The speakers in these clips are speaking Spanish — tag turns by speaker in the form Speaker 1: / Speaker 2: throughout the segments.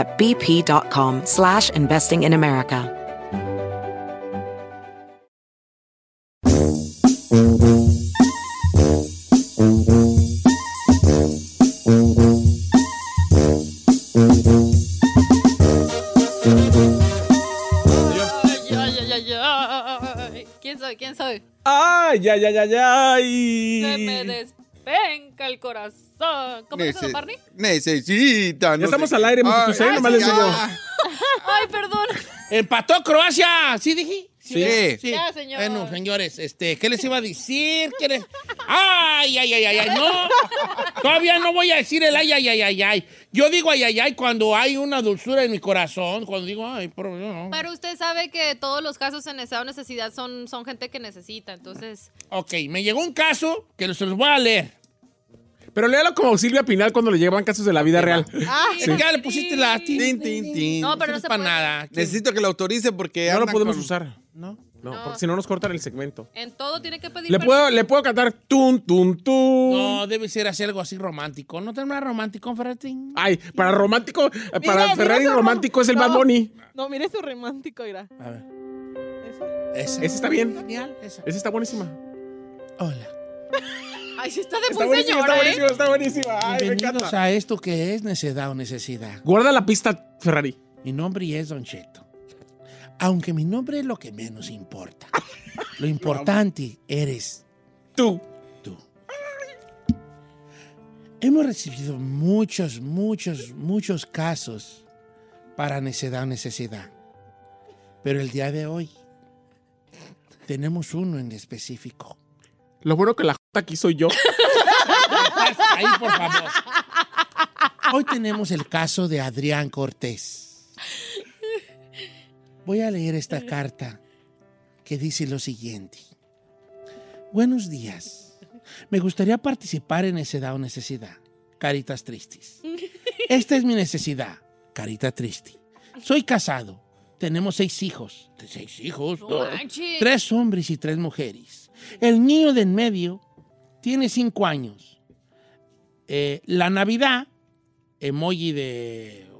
Speaker 1: at bp.com slash investing in America.
Speaker 2: Ay, ay, ay, ay, ay. ¿Quién soy? ¿Quién soy?
Speaker 3: ¡Ay, ay, ay, ay, ay!
Speaker 2: Se me despenca el corazón. ¿Cómo dice don Barney?
Speaker 4: Necesita.
Speaker 3: Ya estamos al aire, muchachos, ¿eh? Nomás les digo.
Speaker 2: Ay, perdón.
Speaker 5: Empató Croacia, ¿sí dije?
Speaker 4: Sí.
Speaker 2: Ya, señor.
Speaker 5: Bueno, señores, este, ¿qué les iba a decir? ¿Qué les- Ay, ay, ay, ay, ay, no. Todavía no voy a decir el ay, ay, ay, ay, ay. Yo digo ay, ay, ay cuando hay una dulzura en mi corazón, cuando digo ay, pero no.
Speaker 2: Pero usted sabe que todos los casos en estado de necesidad son, son gente que necesita, entonces...
Speaker 5: Ok, me llegó un caso que se los voy a leer.
Speaker 3: Pero léalo como Silvia Pinal cuando le llevan casos de la vida real.
Speaker 5: Es que ya le pusiste la...
Speaker 4: Tin, tin, tin.
Speaker 2: No, pero no se
Speaker 5: para
Speaker 2: puede.
Speaker 5: nada.
Speaker 4: Necesito que lo autorice porque.
Speaker 3: No lo podemos
Speaker 4: con-
Speaker 3: usar.
Speaker 5: ¿No?
Speaker 3: No,
Speaker 2: No.
Speaker 3: porque si no nos cortan el segmento.
Speaker 2: En todo tiene que pedir
Speaker 3: Le
Speaker 2: permiso.
Speaker 3: puedo, le puedo cantar tun, tun, tun.
Speaker 5: No, debe ser así algo así romántico. ¿No tendrá romántico, Ferretti?
Speaker 3: Ay, para romántico, para
Speaker 6: mira
Speaker 3: Ferrari romántico es el
Speaker 6: No.
Speaker 3: Bad Bunny.
Speaker 6: No, mire su romántico, mira.
Speaker 5: A ver.
Speaker 6: Esa.
Speaker 5: Esa.
Speaker 3: Ese está bien.
Speaker 5: Genial, esa.
Speaker 3: Esa está buenísima.
Speaker 5: Hola.
Speaker 2: Ay, sí está de
Speaker 3: Está
Speaker 2: muy
Speaker 3: buenísima, está
Speaker 2: ¿eh?
Speaker 3: buenísima, está buenísima. Ay, me
Speaker 5: Bienvenidos
Speaker 3: encanta.
Speaker 5: a esto que es necedad o necesidad.
Speaker 3: Guarda la pista, Ferrari.
Speaker 5: Mi nombre es Don Cheto. Aunque mi nombre es lo que menos importa. Lo importante eres
Speaker 3: Tú.
Speaker 5: tú. Hemos recibido muchos, muchos, muchos casos para necedad o necesidad. Pero el día de hoy tenemos uno en específico.
Speaker 3: Lo bueno que la aquí soy yo.
Speaker 5: Ahí, por favor. Hoy tenemos el caso de Adrián Cortés. Voy a leer esta carta que dice lo siguiente. Buenos días. Me gustaría participar en Necedad o Necesidad. Caritas tristes. Esta es mi necesidad. Carita triste. Soy casado. Tenemos seis hijos. ¿Seis hijos?
Speaker 2: No.
Speaker 5: Tres hombres y tres mujeres. El niño de en medio tiene cinco años. Eh, la Navidad, emoji de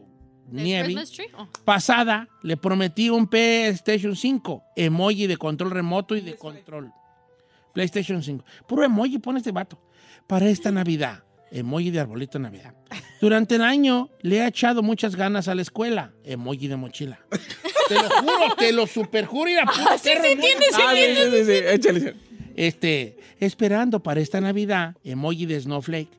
Speaker 2: ¿El
Speaker 5: nieve.
Speaker 2: Oh.
Speaker 5: Pasada, le prometí un PlayStation 5. Emoji de control remoto y de control. PlayStation 5. Puro emoji pone este vato. Para esta Navidad. Emoji de arbolito de Navidad. Durante el año le he echado muchas ganas a la escuela. Emoji de mochila. Te lo juro, te lo superjuro. Y la puro perro emoji.
Speaker 3: Ah, sí, sí, sí, sí, échale.
Speaker 5: Este, esperando para esta Navidad, emoji de Snowflake.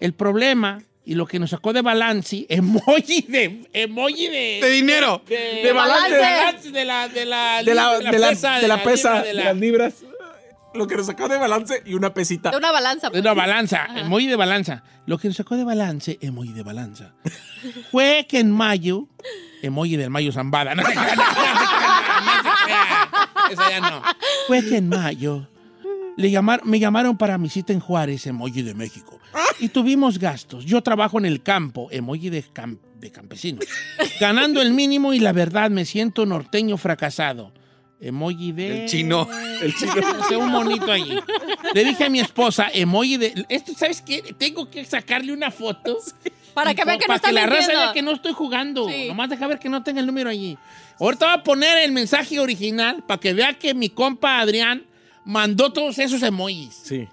Speaker 5: El problema y lo que nos sacó de balance, emoji de, emoji de,
Speaker 4: De dinero.
Speaker 5: de,
Speaker 3: de balance.
Speaker 5: de balance de la, de la,
Speaker 3: De la, de la,
Speaker 5: pesa,
Speaker 3: de la pesa,
Speaker 5: libra,
Speaker 3: de
Speaker 5: de la-
Speaker 3: las libras. Lo que nos sacó de balance y una pesita.
Speaker 2: De una balanza.
Speaker 5: de
Speaker 2: pues.
Speaker 5: una balanza, emoji de balanza. Lo que nos sacó de balance, emoji de balanza, fue que en mayo, emoji del mayo zambada, no no no. Esa ya no. Fue que en mayo le llamar- me llamaron para mi cita en Juárez, emoji de México. Y tuvimos gastos. Yo trabajo en el campo, emoji de, cam- de campesino. Ganando el mínimo y la verdad me siento norteño fracasado. Emoji de...
Speaker 4: El chino.
Speaker 3: El chino.
Speaker 5: Un monito allí. Le dije a mi esposa, emoji de... Esto, ¿sabes qué? Tengo que sacarle una foto.
Speaker 2: Para que vean que no
Speaker 5: para
Speaker 2: está
Speaker 5: que la raza vea que no estoy jugando.
Speaker 2: Sí.
Speaker 5: Nomás deja ver que no tenga el número allí. Ahorita voy a poner el mensaje original para que vea que mi compa Adrián mandó todos esos emojis.
Speaker 3: Sí.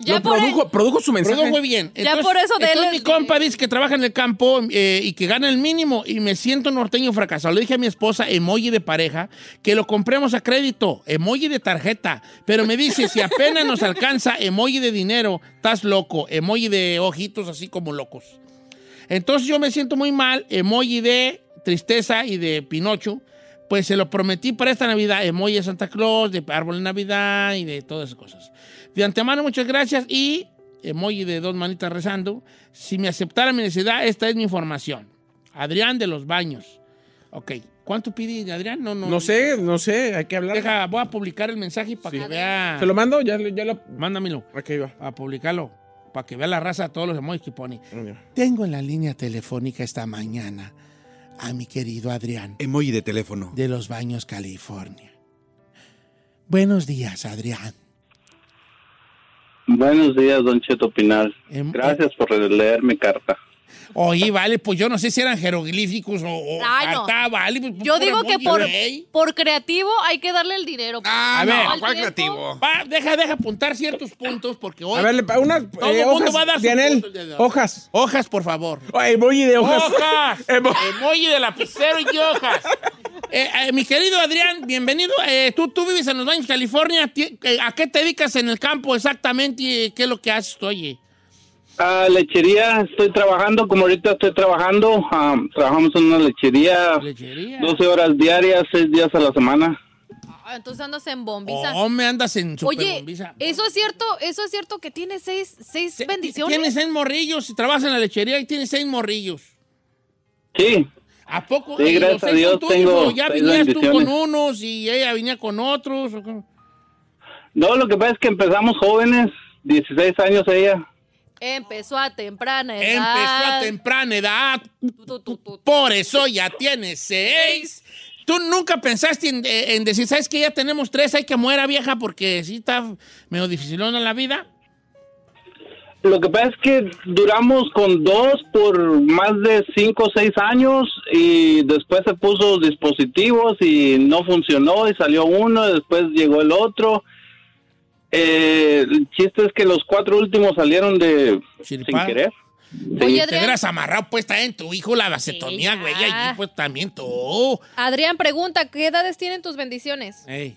Speaker 2: Ya
Speaker 3: Lo
Speaker 2: por
Speaker 3: produjo, produjo su mensaje.
Speaker 5: Produjo bien.
Speaker 2: Ya por eso
Speaker 5: entonces
Speaker 2: denle
Speaker 5: mi compa dice que trabaja en el campo eh, y que gana el mínimo y me siento norteño fracasado. Le dije a mi esposa, emoji de pareja, que lo compremos a crédito, emoji de tarjeta. Pero me dice, si apenas nos alcanza emoji de dinero, estás loco. Emoji de ojitos así como locos. Entonces yo me siento muy mal, emoji de tristeza y de Pinocho. Pues se lo prometí para esta Navidad, emoji de Santa Claus, de árbol de Navidad y de todas esas cosas. De antemano, muchas gracias y emoji de dos manitas rezando. Si me aceptara mi necesidad, esta es mi información. Adrián de los Baños. Ok. ¿Cuánto pide Adrián? No, no.
Speaker 3: No sé, no sé, hay que hablar.
Speaker 5: Deja, voy a publicar el mensaje para que vea.
Speaker 3: ¿Se lo mando? Ya, ya lo...
Speaker 5: Mándamelo
Speaker 3: Aquí va.
Speaker 5: a publicarlo. Para que vea la raza todos los emojis que pone. Tengo en la línea telefónica esta mañana a mi querido Adrián
Speaker 4: Emoji de teléfono.
Speaker 5: de Los Baños, California. Buenos días, Adrián.
Speaker 7: Buenos días, don Cheto Pinal.
Speaker 5: Em-
Speaker 7: Gracias por leer mi carta.
Speaker 5: Oye, vale, pues yo no sé si eran jeroglíficos o, o
Speaker 2: Ay, no.
Speaker 5: carta, vale. pues,
Speaker 2: Yo digo que por,
Speaker 5: güey.
Speaker 2: por creativo hay que darle el dinero.
Speaker 4: Ah,
Speaker 5: A ver,
Speaker 2: al
Speaker 4: ¿cuál
Speaker 2: tiempo.
Speaker 4: creativo?
Speaker 5: Va, deja, deja apuntar ciertos puntos porque hoy...
Speaker 3: A ver, le- unas
Speaker 5: Todo
Speaker 3: eh,
Speaker 5: el mundo
Speaker 3: hojas,
Speaker 5: va a dar su
Speaker 3: Dianel,
Speaker 5: punto de-
Speaker 3: hojas.
Speaker 5: Hojas, por favor.
Speaker 3: Oh, emoji de hojas.
Speaker 5: ¡Hojas!
Speaker 3: Emo-
Speaker 5: Emoji de lapicero y hojas. Eh, eh, mi querido Adrián, bienvenido. Eh, tú, tú vives en Los Baños, California. Ti- eh, ¿A qué te dedicas en el campo exactamente? y ¿Qué es lo que haces tú, oye?
Speaker 7: Ah, lechería, estoy trabajando, como ahorita estoy trabajando. ah, trabajamos en una lechería
Speaker 5: Lechería.
Speaker 7: 12 horas diarias, 6 días a la semana.
Speaker 2: Ah, Entonces andas en bombiza.
Speaker 5: Oh, me andas en super
Speaker 2: Oye,
Speaker 5: bombiza.
Speaker 2: eso es cierto, eso es cierto que tiene seis, seis
Speaker 5: Se-
Speaker 2: bendiciones.
Speaker 5: Tienes seis morrillos y trabajas en la lechería y tienes seis morrillos.
Speaker 7: Sí,
Speaker 5: ¿A poco?
Speaker 7: Sí,
Speaker 5: ¿Y los
Speaker 7: gracias a Dios tengo
Speaker 5: ya
Speaker 7: seis
Speaker 5: venías tú con
Speaker 7: bendiciones.
Speaker 5: unos y ella venía con otros?
Speaker 7: no, lo que pasa es que empezamos jóvenes, 16 años ella.
Speaker 2: Empezó a temprana edad.
Speaker 5: Empezó a temprana edad. Por eso ya tienes seis. ¿Tú nunca pensaste en, en decir, sabes que ya tenemos tres, hay que muera vieja porque sí está medio dificilona la vida?
Speaker 7: Lo que pasa es que duramos con dos por más de 5 o 6 años y después se puso dispositivos y no funcionó y salió uno y después llegó el otro. Eh, el chiste es que los cuatro últimos salieron de sin querer.
Speaker 2: Oye,
Speaker 5: Te
Speaker 2: Adrián,
Speaker 5: hubieras amarrado pues también tu hijo la vacetomía,
Speaker 2: Sí,
Speaker 5: güey,
Speaker 2: ya.
Speaker 5: allí pues también tú.
Speaker 2: Adrián pregunta, ¿qué edades tienen tus bendiciones?
Speaker 5: Ey.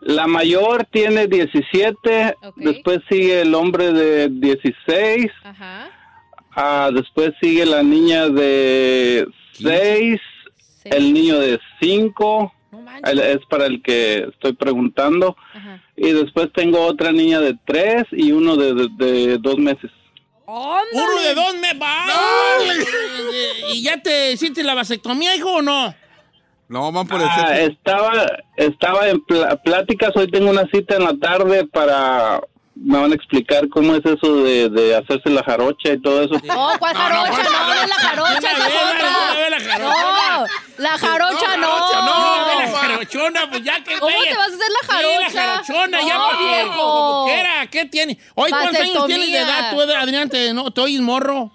Speaker 7: La mayor tiene 17,
Speaker 2: Ok.
Speaker 7: después sigue el hombre de 16,
Speaker 2: Ajá.
Speaker 7: ah, después sigue la niña de 6,
Speaker 2: Sí.
Speaker 7: el niño de 5.
Speaker 2: No
Speaker 7: es para el que estoy preguntando.
Speaker 2: Ajá.
Speaker 7: Y después tengo otra niña de tres y uno de, de- de dos meses.
Speaker 5: Uno de dos me va. ¿Y ya te hiciste la vasectomía, hijo, o no?
Speaker 4: No, van por el
Speaker 7: Ah, estaba, estaba en pla- pláticas, hoy tengo una cita en la tarde para... Me van a explicar cómo es eso de, de hacerse la jarocha y todo eso.
Speaker 2: No, ¿cuál jarocha? No, no es la jarocha, esa es otra.
Speaker 5: vez la jarocha.
Speaker 2: No, la jarocha
Speaker 5: No,
Speaker 2: no.
Speaker 5: la jarochona, pues ya que
Speaker 2: ¿Cómo te vas a hacer la
Speaker 5: Sí,
Speaker 2: jarocha?
Speaker 5: la jarochona, ya
Speaker 2: No,
Speaker 5: que-
Speaker 2: viejo.
Speaker 5: como quiera, ¿qué tiene? Oye, ¿cuántos años tienes de edad tú, Adrián? ¿Te, no, ¿te oyes morro?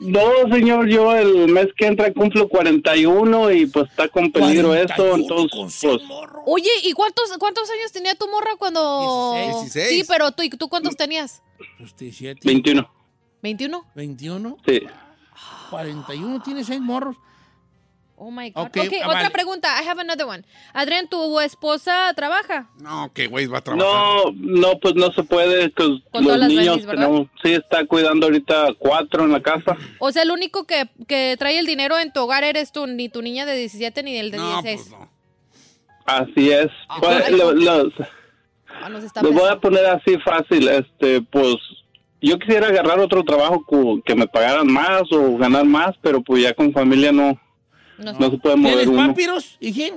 Speaker 7: No, señor, yo el mes que entra cumplo 41 y pues está con peligro
Speaker 5: 41
Speaker 7: eso,
Speaker 5: con
Speaker 7: entonces pues.
Speaker 2: Oye, ¿y cuántos, cuántos años tenía tu morra cuando...?
Speaker 4: 16. 16.
Speaker 2: Sí, pero tú, ¿y tú cuántos tenías?
Speaker 5: Pues 17,
Speaker 7: 21.
Speaker 2: ¿21?
Speaker 5: 21,
Speaker 7: Sí.
Speaker 5: 41, tienes seis morros.
Speaker 2: Oh my God.
Speaker 5: Ok,
Speaker 2: Ok,
Speaker 5: ah,
Speaker 2: otra
Speaker 5: vale.
Speaker 2: pregunta. I have another one. Adrián, ¿tu esposa trabaja?
Speaker 4: No, que güey va a trabajar.
Speaker 7: No, no, pues no se puede, pues
Speaker 2: Con todas
Speaker 7: los
Speaker 2: las
Speaker 7: niños
Speaker 2: babies, ¿verdad?
Speaker 7: tenemos, sí está cuidando ahorita cuatro en la casa.
Speaker 2: O sea, el único que, que trae el dinero en tu hogar eres tú, ni tu niña de 17 ni el de
Speaker 4: No,
Speaker 2: 16.
Speaker 4: pues no.
Speaker 7: Así es. Pues,
Speaker 2: ay,
Speaker 7: lo- lo-
Speaker 2: Ah, nos está
Speaker 7: Lo voy a poner así fácil, este, pues yo quisiera agarrar otro trabajo que me pagaran más o ganar más, pero pues ya con familia no,
Speaker 2: No-
Speaker 7: no se puede mover
Speaker 5: ¿Tienes
Speaker 7: uno.
Speaker 5: papiros, hijín?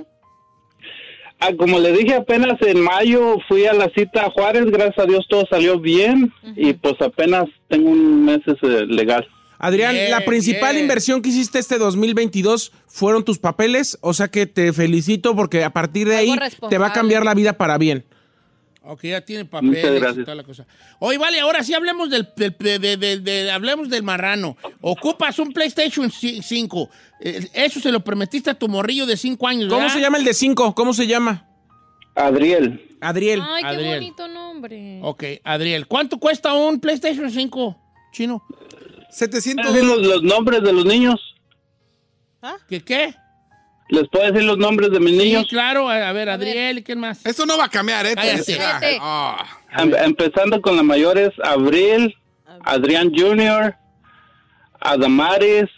Speaker 7: Ah, como le dije apenas en mayo fui a la cita a Juárez, gracias a Dios todo salió bien y pues apenas tengo un mes ese legal.
Speaker 3: Adrián,
Speaker 5: Bien,
Speaker 3: la principal
Speaker 5: bien.
Speaker 3: inversión que hiciste este 2022 fueron tus papeles, o sea que te felicito porque a partir de
Speaker 2: Algo
Speaker 3: ahí te va a cambiar la vida para bien.
Speaker 5: Ok, ya tiene papeles
Speaker 7: Muchas
Speaker 5: y
Speaker 7: gracias.
Speaker 5: toda la cosa. Oye, vale, ahora sí hablemos del, del- de- de- de- de- hablemos del marrano. Ocupas un PlayStation 5. Eh, Eso se lo prometiste a tu morrillo de 5 años,
Speaker 3: ¿Cómo
Speaker 5: ¿verdad?
Speaker 3: se llama el de 5? ¿Cómo se llama?
Speaker 7: Adriel.
Speaker 3: Adriel.
Speaker 2: Ay, qué
Speaker 5: Adriel.
Speaker 2: bonito nombre.
Speaker 5: Ok, Adriel. ¿Cuánto cuesta un PlayStation 5 chino?
Speaker 4: 700.
Speaker 7: ¿Puedo decir los, los nombres de los niños?
Speaker 5: ¿Qué qué?
Speaker 7: ¿Les puedo decir los nombres de mis
Speaker 5: Sí,
Speaker 7: niños?
Speaker 5: claro. A ver, Adriel, ¿y quién más?
Speaker 4: Eso no va a cambiar, ¿eh?
Speaker 5: Cállate.
Speaker 4: Te-
Speaker 2: Cállate.
Speaker 4: Ah.
Speaker 7: Em- empezando con la mayor es Abril, Adrián Jr., Adamaris,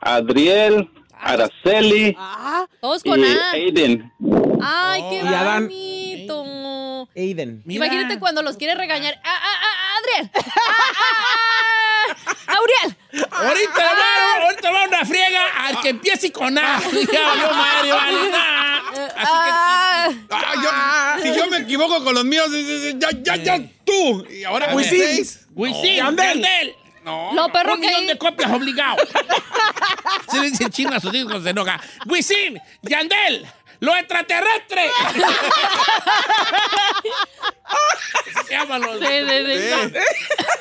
Speaker 7: Adriel, Araceli
Speaker 6: Ah,
Speaker 2: Todos con
Speaker 7: y
Speaker 2: A.
Speaker 7: Aiden.
Speaker 2: Ay, qué
Speaker 3: Adán.
Speaker 2: bonito.
Speaker 3: Aiden.
Speaker 5: Mira.
Speaker 2: Imagínate cuando los quiere regañar. ¡Ah, ah, ah, Adriel! ¡Ah, ah, ah! ¡Auriel!
Speaker 5: Ahorita va, ahorita va una friega al que empiece con A. Ya valió madre, vale. nah. Así
Speaker 2: Ah,
Speaker 4: Ah, yo- si yo me equivoco con los míos, ya, ya, ya, tú. Y ahora
Speaker 5: que. Wisin,
Speaker 3: Yandel.
Speaker 5: Yandel.
Speaker 4: No.
Speaker 2: lo perro
Speaker 5: Un
Speaker 2: que
Speaker 5: millón
Speaker 2: hay-
Speaker 5: de copias obligado. Se le dice chino a sus hijos, se enoja. Wisin, Yandel, lo extraterrestre. Se llaman los...
Speaker 2: de- de- de-
Speaker 4: Eh,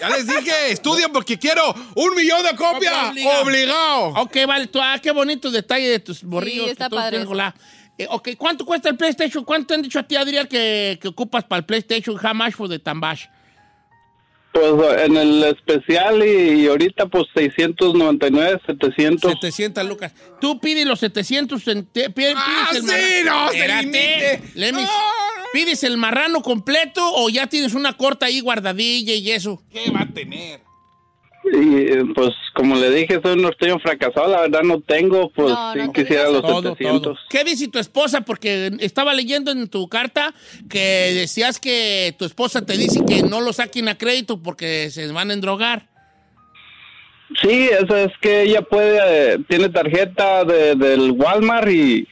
Speaker 4: Ya les dije, estudian porque quiero un millón de copias.
Speaker 5: Copia obligado.
Speaker 4: Obligado.
Speaker 5: Ok, vale, tú, ah, qué bonito detalle de tus borrillos.
Speaker 2: Sí, está
Speaker 5: que tú
Speaker 2: padre
Speaker 5: tienes
Speaker 2: eso.
Speaker 5: con la- Eh, ok, ¿cuánto cuesta el PlayStation? ¿Cuánto te han dicho a ti, Adrián, que, que ocupas para el PlayStation? How much for the Tambash?
Speaker 7: Pues en el especial y, y ahorita pues 699, 700.
Speaker 5: 700 lucas. Tú pides los 700. En te- pi- pides
Speaker 4: Ah,
Speaker 5: el
Speaker 4: sí,
Speaker 5: marrano.
Speaker 4: no, se
Speaker 5: Espérate, me-
Speaker 4: No.
Speaker 5: ¿Pides el marrano completo o ya tienes una corta ahí guardadilla y eso?
Speaker 4: ¿Qué va a tener?
Speaker 7: Y eh, pues como le dije, soy un norteño fracasado, la verdad no tengo, pues
Speaker 2: No,
Speaker 7: sí
Speaker 2: no
Speaker 7: quisiera los
Speaker 5: Todo,
Speaker 7: 700.
Speaker 5: todo. ¿Qué dice tu esposa? Porque estaba leyendo en tu carta que decías que tu esposa te dice que no lo saquen a crédito porque se van a endrogar.
Speaker 7: Sí, eso es que ella puede, eh, tiene tarjeta de, del Walmart y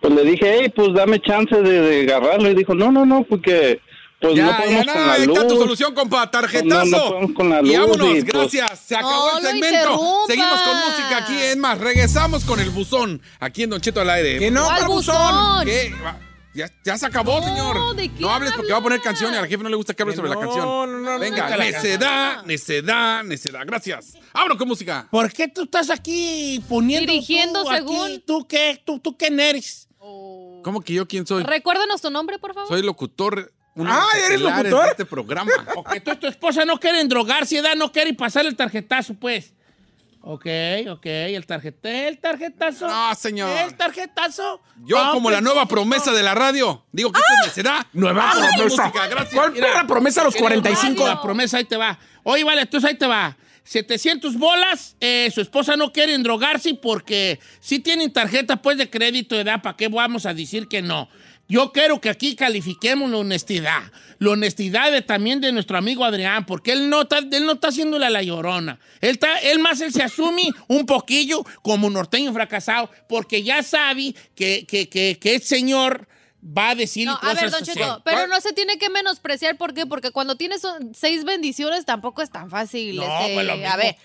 Speaker 7: pues le dije, hey, pues dame chance de, de agarrarlo. Y dijo, no, no, no, porque pues no
Speaker 4: ya, ya, no,
Speaker 7: con la
Speaker 4: ahí
Speaker 7: luz.
Speaker 4: está tu solución, compa. Tarjetazo.
Speaker 7: No, no podemos con la
Speaker 4: y
Speaker 7: luz
Speaker 4: vámonos,
Speaker 7: y, pues,
Speaker 4: gracias. Se acabó
Speaker 2: No
Speaker 4: el segmento. Seguimos con música aquí. Es más, regresamos con el buzón. Aquí en Don Cheto al aire.
Speaker 3: Que no,
Speaker 2: ¿Cuál
Speaker 3: ¿cuál
Speaker 2: buzón?
Speaker 4: ¿Qué? Ya, ya se acabó,
Speaker 2: No,
Speaker 4: señor.
Speaker 2: ¿de qué
Speaker 4: no hables porque va a poner canción y al jefe no le gusta que hable
Speaker 3: Que
Speaker 4: sobre la canción.
Speaker 3: no, no, no,
Speaker 4: Venga, necedad, necedad, necedad. Gracias. Abro con música.
Speaker 5: ¿Por qué tú estás aquí poniendo
Speaker 2: Dirigiendo
Speaker 5: tú aquí?
Speaker 2: según-
Speaker 5: ¿Tú qué? ¿Tú, tú quién eres?
Speaker 4: ¿Cómo que yo quién soy?
Speaker 2: Recuérdanos tu nombre, por favor.
Speaker 4: Soy locutor.
Speaker 3: Ah, ¿eres locutor?
Speaker 4: de este programa.
Speaker 5: Ok, tú, tu esposa no quiere endrogarse, edad, no quiere pasar el tarjetazo, pues. Ok, ok, el tarjetazo. El tarjetazo.
Speaker 4: No, señor.
Speaker 5: El tarjetazo.
Speaker 4: Yo,
Speaker 5: Ah,
Speaker 4: como la
Speaker 5: pues,
Speaker 4: nueva promesa de la radio, digo que esto es necedad.
Speaker 3: Nueva promesa.
Speaker 4: música, gracias.
Speaker 3: ¿Cuál perra promesa a los
Speaker 5: Querido
Speaker 3: 45?
Speaker 5: La promesa ahí te va. Oye, vale, entonces ahí te va. 700 bolas, eh, su esposa no quiere endrogarse porque si tienen tarjeta pues de crédito, ¿verdad? ¿Para qué vamos a decir que no? Yo quiero que aquí califiquemos la honestidad. La honestidad de- también de nuestro amigo Adrián, porque él no está, él no está haciéndole a la llorona. Él, está, él más él se asume un poquillo como norteño fracasado, porque ya sabe que, que, que, que el señor va a decir
Speaker 2: No, a
Speaker 5: cosas
Speaker 2: ver, Don
Speaker 5: así.
Speaker 2: Cheto, pero no se tiene que menospreciar, ¿por qué? Porque cuando tienes seis bendiciones tampoco es tan fácil.
Speaker 5: No,
Speaker 2: este,
Speaker 5: pues lo mismo.
Speaker 2: a ver,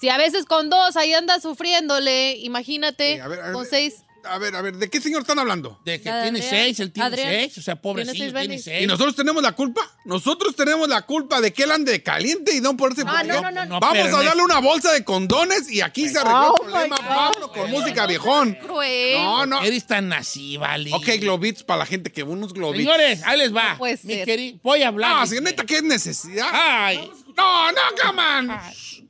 Speaker 2: si a veces con dos ahí andas sufriéndole, imagínate,
Speaker 4: Sí, a ver, a ver,
Speaker 2: con seis.
Speaker 4: A ver, a ver, ¿de qué señor están hablando?
Speaker 5: De que tiene
Speaker 2: Adrián.
Speaker 5: seis, él tiene
Speaker 2: Adrián.
Speaker 5: seis, o sea,
Speaker 2: Tiene
Speaker 5: pobrecillo, tiene
Speaker 2: bendiciones.
Speaker 5: seis.
Speaker 4: ¿Y nosotros tenemos la culpa? Nosotros tenemos la culpa de que él ande de caliente y no por ese
Speaker 2: Ah, no, no, no, no.
Speaker 4: Vamos
Speaker 5: pero
Speaker 4: a darle una bolsa de condones y aquí se arregló
Speaker 6: Oh,
Speaker 4: el problema.
Speaker 6: my God.
Speaker 4: Vámonos con música viejón.
Speaker 2: Cruel.
Speaker 4: No, no.
Speaker 5: Eres tan así, vale.
Speaker 4: Ok, globits para la gente que unos globits.
Speaker 5: Señores, ahí les va.
Speaker 2: No puede
Speaker 5: Mi
Speaker 2: ser.
Speaker 5: queri- voy a hablar.
Speaker 4: No, si neta, ¿qué es necesidad?
Speaker 5: Ay,
Speaker 4: No, no, come on.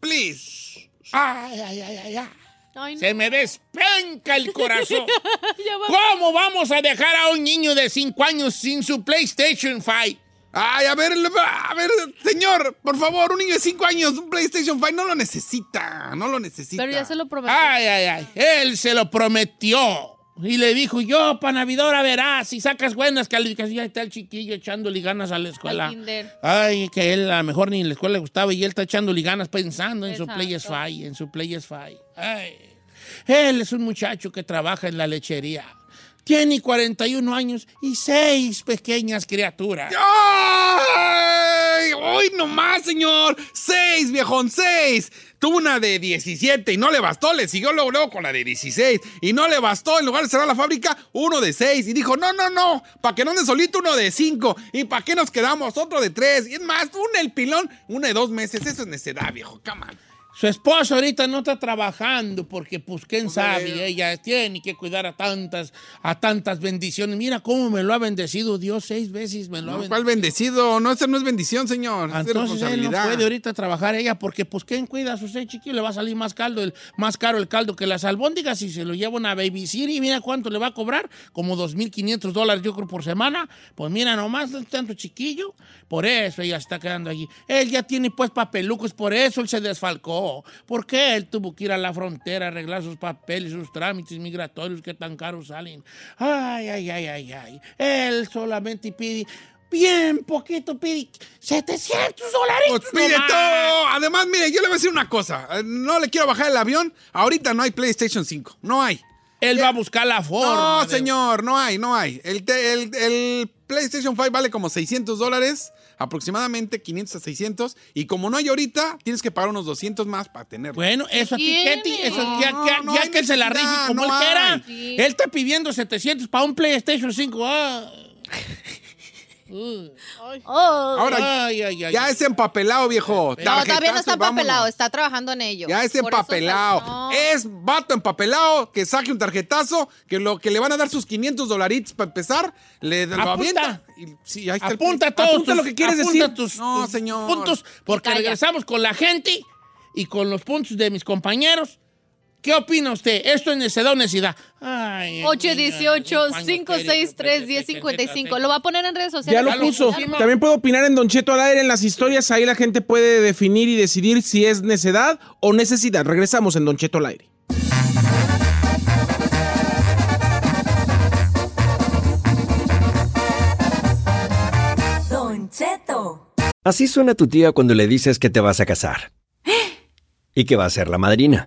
Speaker 4: Please.
Speaker 5: ay, ay, ay, ay, ay.
Speaker 2: Ay, no.
Speaker 5: Se me despenca el corazón. ¿Cómo vamos a dejar a un niño de 5 años sin su PlayStation 5?
Speaker 4: Ay, a ver, a ver, señor, por favor, un niño de 5 años, un PlayStation 5 no lo necesita, no lo necesita.
Speaker 2: Pero ya se lo prometí.
Speaker 5: Ay, ay, ay. Él se lo prometió. Y le dijo, yo, panavidora, verás, si sacas buenas calificaciones, ya está el chiquillo echándole ganas a la escuela. Ay, que él a lo mejor ni en la escuela le gustaba y él está echándole ganas pensando en su
Speaker 2: Exacto.
Speaker 5: PS5, en su PS5. Ay. Él es un muchacho que trabaja en la lechería. Tiene 41 años y seis pequeñas criaturas.
Speaker 4: ¡Ay! ¡Hoy nomás, señor! ¡Seis, viejón, seis! Tuvo una de 17 y no le bastó, le siguió luego, con la de 16 y no le bastó, en lugar de cerrar la fábrica, uno de 6 y dijo, no, no, no, para que no ande solito uno de 5 y para qué nos quedamos otro de 3 y es más, un el pilón, uno de dos meses, eso es necedad, viejo, come.
Speaker 5: Su esposo ahorita no está trabajando porque, pues, quién sabe, ella tiene que cuidar a tantas, a tantas bendiciones. Mira cómo me lo ha bendecido Dios seis veces, me lo ha
Speaker 4: No,
Speaker 5: bendecido.
Speaker 4: ¿Cuál bendecido? No, esa no es bendición, señor. es
Speaker 5: Entonces él no puede ahorita trabajar ella porque, pues, ¿quién cuida a sus seis chiquillos? Le va a salir más caldo, el, más caro el caldo que las albóndigas si se lo lleva una baby y mira cuánto le va a cobrar, como 2.500 dólares yo creo por semana. Pues mira, nomás tanto chiquillo, por eso ella se está quedando allí. Él ya tiene pues papelucos, por eso él se desfalcó. ¿Por qué él tuvo que ir a la frontera a arreglar sus papeles, sus trámites migratorios que tan caros salen? Ay, ay, ay, ay, ay. Él solamente pide bien poquito, pide 700 dólares.
Speaker 4: Pues pide todo. Además, mire, yo le voy a decir una cosa. Eh, No le quiero bajar el avión. Ahorita no hay PlayStation 5. No hay.
Speaker 5: Él va a buscar la forma.
Speaker 4: No,
Speaker 5: de-
Speaker 4: señor, no hay, no hay. El, el- el PlayStation 5 vale como 600 dólares, aproximadamente 500 a 600. Y como no hay ahorita, tienes que pagar unos 200 más para tenerlo.
Speaker 5: Bueno, eso a ti,
Speaker 2: ¿Tiene?
Speaker 5: Ketty, eso ya,
Speaker 4: No,
Speaker 5: ya-
Speaker 4: no
Speaker 5: ya que él se la
Speaker 4: necesidad,
Speaker 5: como
Speaker 4: no
Speaker 5: él quiera.
Speaker 2: Sí.
Speaker 5: Él está pidiendo 700 para un PlayStation 5. Ah.
Speaker 2: Oh.
Speaker 4: Ahora,
Speaker 5: Ay, ay, ay.
Speaker 4: ya es empapelado, viejo.
Speaker 6: No, todavía no está empapelado, está trabajando en ello.
Speaker 4: Ya es
Speaker 6: Por
Speaker 4: empapelado.
Speaker 6: no.
Speaker 4: Es vato empapelado que saque un tarjetazo, que lo que le van a dar sus 500 dolaritos para empezar, le lo
Speaker 5: Apunta.
Speaker 4: avienta. Y- sí, ahí está el-
Speaker 5: Apunta todos
Speaker 3: Apunta
Speaker 5: tus-
Speaker 3: lo que quieres decir.
Speaker 5: tus-
Speaker 4: No,
Speaker 5: tus
Speaker 4: señor.
Speaker 5: puntos, porque regresamos con la gente y con los puntos de mis compañeros. ¿Qué opina usted? ¿Esto es necedad o necesidad? Ay,
Speaker 6: 818-563-1055. Lo va a poner en redes sociales.
Speaker 3: Ya lo puso. También puedo opinar en Don Cheto al aire en las historias. Ahí la gente puede definir y decidir si es necedad o necesidad. Regresamos en Don Cheto al aire.
Speaker 8: Don Cheto.
Speaker 9: Así suena tu tía cuando le dices que te vas a casar. Y que va a ser la madrina.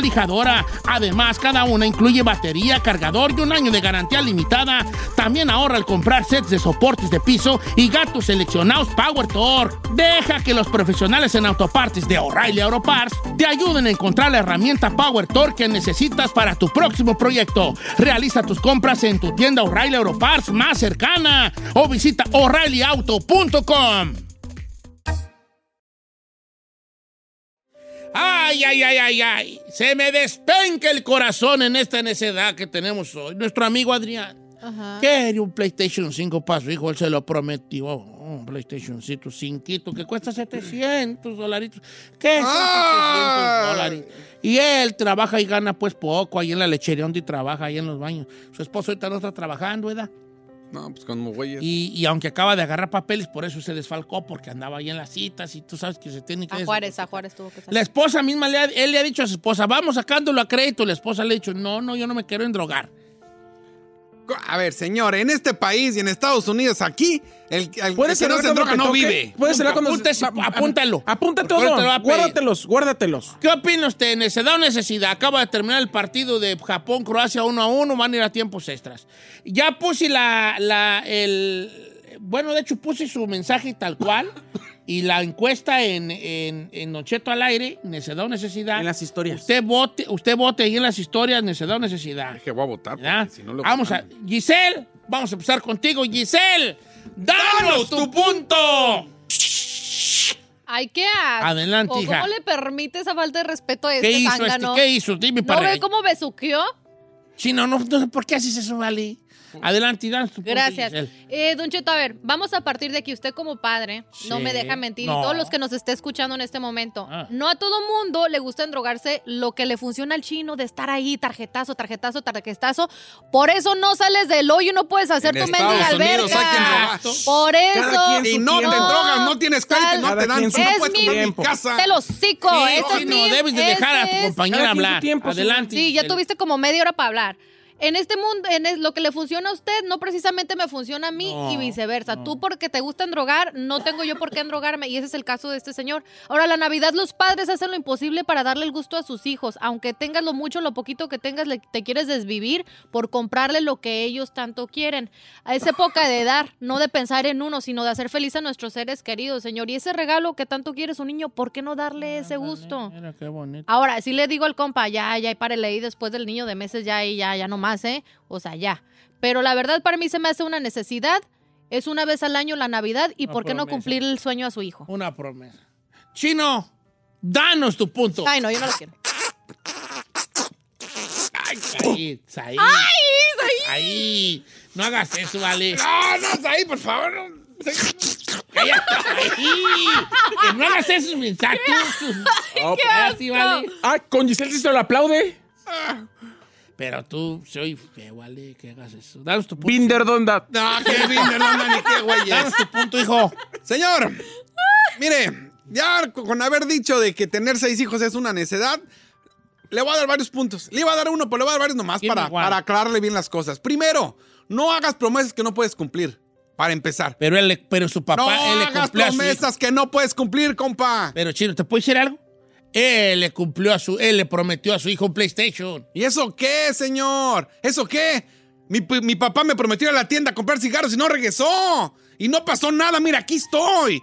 Speaker 5: lijadora. Además, cada una incluye batería, cargador y un año de garantía limitada. También ahorra al comprar sets de soportes de piso y gatos seleccionados Power Torque. Deja que los profesionales en autopartes de O'Reilly Auto Parts te ayuden a encontrar la herramienta Power Torque que necesitas para tu próximo proyecto. Realiza tus compras en tu tienda O'Reilly Auto Parts más cercana o visita o'ReillyAuto.com. Ay, ay, ay, ay, ay. Se me despenca el corazón en esta necedad que tenemos hoy. Nuestro amigo Adrián.
Speaker 6: Ajá.
Speaker 5: Quiere un PlayStation 5 para su hijo, él se lo prometió. Un PlayStation 5 que cuesta 700 dolaritos. ¿Qué son 700
Speaker 4: Ay.
Speaker 5: dólares? Y él trabaja y gana pues poco ahí en la lechería donde trabaja, ahí en los baños. Su esposo ahorita no está trabajando, ¿verdad?
Speaker 4: No, pues como güeyes.
Speaker 5: Y, y aunque acaba de agarrar papeles, por eso se desfalcó, porque andaba ahí en las citas y tú sabes que se tiene que...
Speaker 6: A Juárez, a Juárez tuvo que salir.
Speaker 5: La esposa misma, le ha- él le ha dicho a su esposa, vamos sacándolo a crédito. La esposa le ha dicho, no, no, yo no me quiero endrogar.
Speaker 4: A ver, señor, en este país y en Estados Unidos, aquí, el, el
Speaker 3: Puedes
Speaker 4: que no se droga no vive.
Speaker 3: Puedes
Speaker 5: apúntalo.
Speaker 3: Apunta
Speaker 5: Porque ahora
Speaker 3: todo.
Speaker 5: te lo va a pedir.
Speaker 3: Guárdatelos, guárdatelos.
Speaker 5: ¿Qué opina usted? ¿Necesidad o necesidad? Acaba de terminar el partido de Japón-Croacia 1 a 1, van a ir a tiempos extras. Ya puse la, la, el... Bueno, de hecho puse su mensaje tal cual Y la encuesta en, en, en Don Cheto al aire, necesidad o necesidad.
Speaker 3: En las historias.
Speaker 5: Usted vote, usted vote ahí en las historias, necesidad o necesidad.
Speaker 4: Que voy a votar. si no lo
Speaker 5: Vamos a. Giselle, vamos a empezar contigo. Giselle, danos tu punto.
Speaker 6: Ay, qué asco.
Speaker 5: Adelante,
Speaker 6: ¿Cómo
Speaker 5: hija.
Speaker 6: le permite esa falta de respeto a este
Speaker 5: ¿Qué hizo este? ¿Qué hizo? Dime
Speaker 6: ¿No
Speaker 5: para
Speaker 6: ve cómo besuqueó?
Speaker 5: Sí, no, no, por qué haces eso, vale. Adelante, punto,
Speaker 6: Gracias. Eh, don Cheto, a ver, vamos a partir de aquí. Usted como padre, no me deja mentir,
Speaker 5: No.
Speaker 6: y todos los que nos esté escuchando en este momento,
Speaker 5: Ah.
Speaker 6: no a todo mundo le gusta endrogarse lo que le funciona al chino de estar ahí, tarjetazo, tarjetazo, tarjetazo. Por eso no sales del hoyo y no puedes hacer
Speaker 4: En
Speaker 6: tu mendiga alberca. Por eso...
Speaker 3: Su
Speaker 4: no te drogas, no tienes crédito, no te dan. no puedes
Speaker 6: mi-
Speaker 4: comer en mi casa.
Speaker 6: Te lo cico.
Speaker 5: Sí,
Speaker 6: este es
Speaker 5: chino,
Speaker 6: mi-
Speaker 5: debes de dejar a tu compañera hablar.
Speaker 3: tiempo.
Speaker 5: Adelante.
Speaker 6: Sí, ya tuviste como media hora para hablar. En este mundo, en es- lo que le funciona a usted, no precisamente me funciona a mí
Speaker 5: No,
Speaker 6: y viceversa.
Speaker 5: no.
Speaker 6: Tú porque te gusta drogar, no tengo yo por qué endrogarme y ese es el caso de este señor. Ahora, la Navidad los padres hacen lo imposible para darle el gusto a sus hijos. Aunque tengas lo mucho, lo poquito que tengas, le- te quieres desvivir por comprarle lo que ellos tanto quieren. Es época de dar, no de pensar en uno, sino de hacer feliz a nuestros seres queridos, señor. Y ese regalo que tanto quieres un niño, ¿por qué no darle ese gusto?
Speaker 5: Mira qué bonito.
Speaker 6: Ahora, sí le digo al compa, ya, ya, y párele ahí después del niño de meses, ya, y ya, ya no más, ¿eh? O sea, ya. Pero la verdad, para mí se me hace una necesidad. Es una vez al año la Navidad y
Speaker 5: Una
Speaker 6: ¿por qué no cumplir el sueño a su hijo?
Speaker 5: Una promesa. Chino, danos tu punto.
Speaker 6: Ay, no, yo no lo quiero.
Speaker 5: Ay, Said, Said. Ahí. No hagas eso, vale.
Speaker 4: No, no, ahí, por favor. no.
Speaker 5: Cállate ahí. Que no hagas eso, mensaje.
Speaker 3: qué
Speaker 5: Así, vale.
Speaker 3: Ah, con Giselle se lo aplaude.
Speaker 5: Pero tú soy feo, vale, que hagas eso. Danos tu punto.
Speaker 3: Binder Donda.
Speaker 4: No, qué bien, no, no, ni qué güeyes.
Speaker 5: Danos tu punto, hijo.
Speaker 4: Señor, mire, ya con haber dicho de que tener seis hijos es una necedad, le voy a dar varios puntos. Le iba a dar uno, pero le voy a dar varios nomás para, para aclararle bien las cosas. Primero, no hagas promesas que no puedes cumplir, para empezar.
Speaker 5: Pero, él, pero su papá,
Speaker 4: no
Speaker 5: él le
Speaker 4: hagas
Speaker 5: cumplió a su hijo.
Speaker 4: promesas que no puedes cumplir, compa.
Speaker 5: Pero, Chino, ¿te puedo decir algo? Él le cumplió a su... Él le prometió a su hijo un PlayStation.
Speaker 4: ¿Y eso qué, señor? ¿Eso qué? Mi, mi papá me prometió ir a la tienda a comprar cigarros y no regresó. Y no pasó nada, mira, aquí estoy.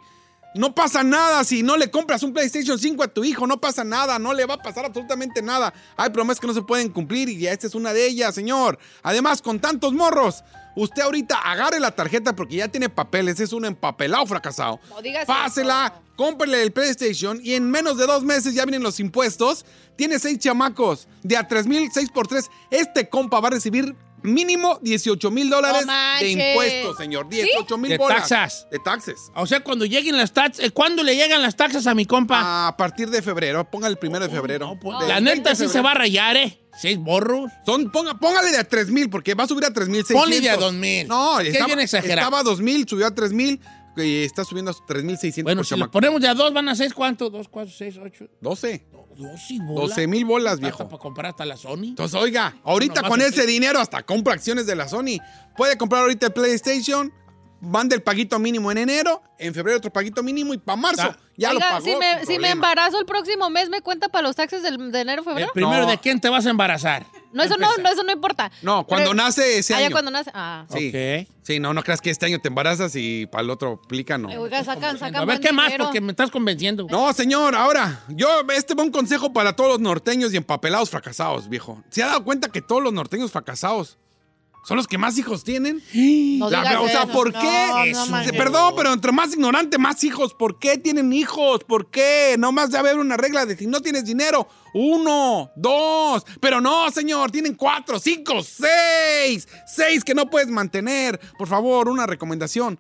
Speaker 4: No pasa nada si no le compras un PlayStation 5 a tu hijo, no pasa nada, no le va a pasar absolutamente nada. Hay promesas que no se pueden cumplir y esta es una de ellas, señor. Además, con tantos morros, usted ahorita agarre la tarjeta porque ya tiene papeles, es un empapelado fracasado.
Speaker 6: No digas
Speaker 4: Pásela, cómprele el PlayStation y en menos de dos meses ya vienen los impuestos. Tiene seis chamacos de a tres mil, seis por tres. Este compa va a recibir mínimo 18 mil dólares
Speaker 6: No
Speaker 4: de impuestos, señor. 18 mil
Speaker 5: De
Speaker 4: bolas.
Speaker 5: taxas.
Speaker 4: De taxes.
Speaker 5: O sea, cuando lleguen las taxas... ¿Cuándo le llegan las taxas a mi compa?
Speaker 4: A partir de febrero, ponga el primero de febrero.
Speaker 5: No, pues, la
Speaker 4: 20
Speaker 5: neta
Speaker 4: de
Speaker 5: sí se
Speaker 4: febrero.
Speaker 5: va a rayar, ¿eh? Seis borros.
Speaker 4: Son, ponga, póngale de a 3 mil porque va a subir a 3 mil
Speaker 5: Ponle de a 2,000.
Speaker 4: No,
Speaker 5: Es que es
Speaker 4: estaba,
Speaker 5: bien exagerado.
Speaker 4: estaba a 2 mil, subió a 3 mil y está subiendo a 3 mil 600
Speaker 5: Bueno,
Speaker 4: por
Speaker 5: si lo ponemos de a dos, van a ser ¿cuánto? Dos, cuatro, seis, ocho.
Speaker 4: 12.
Speaker 5: Doce bolas.
Speaker 4: 12 mil bolas,
Speaker 5: Hasta
Speaker 4: viejo.
Speaker 5: para comprar hasta la Sony.
Speaker 4: Entonces, oiga, ahorita
Speaker 5: Nomás
Speaker 4: con
Speaker 5: el
Speaker 4: ese
Speaker 5: Play-
Speaker 4: dinero hasta compra acciones de la Sony. Puede comprar ahorita el PlayStation, manda el paguito mínimo en enero, en febrero otro paguito mínimo y para marzo
Speaker 5: Ah.
Speaker 4: ya lo
Speaker 6: Oiga,
Speaker 4: pagó.
Speaker 6: si me, si me embarazo el próximo mes, ¿me cuenta para los taxes del, de enero,
Speaker 5: El
Speaker 6: febrero?
Speaker 5: primero,
Speaker 4: No.
Speaker 5: ¿de quién te vas a embarazar?
Speaker 6: No, eso no, no, eso no importa.
Speaker 4: No, cuando
Speaker 6: Pero-
Speaker 4: nace ese
Speaker 6: Ah, ya
Speaker 4: año.
Speaker 6: cuando nace. Ah.
Speaker 4: Sí.
Speaker 5: Ok.
Speaker 4: Sí, no, no creas que este año te embarazas y para el otro aplica, no.
Speaker 6: Eh, Oiga, sacan, sacan
Speaker 5: A ver,
Speaker 6: buen
Speaker 5: ¿qué más?
Speaker 6: dinero.
Speaker 5: Porque me estás convenciendo.
Speaker 4: No, señor, ahora, yo, este va un consejo para todos los norteños y empapelados fracasados, viejo. ¿Se ha dado cuenta que todos los norteños fracasados son los que más hijos tienen?
Speaker 6: No
Speaker 4: La-
Speaker 6: digas
Speaker 4: o sea,
Speaker 6: eso.
Speaker 4: ¿por qué?
Speaker 6: no.
Speaker 4: Perdón, pero entre más ignorante, más hijos. ¿Por qué tienen hijos? ¿Por qué? No más de haber una regla de si no tienes dinero, uno, dos. Pero no, señor, tienen cuatro, cinco, seis. Seis que no puedes mantener. Por favor, una recomendación.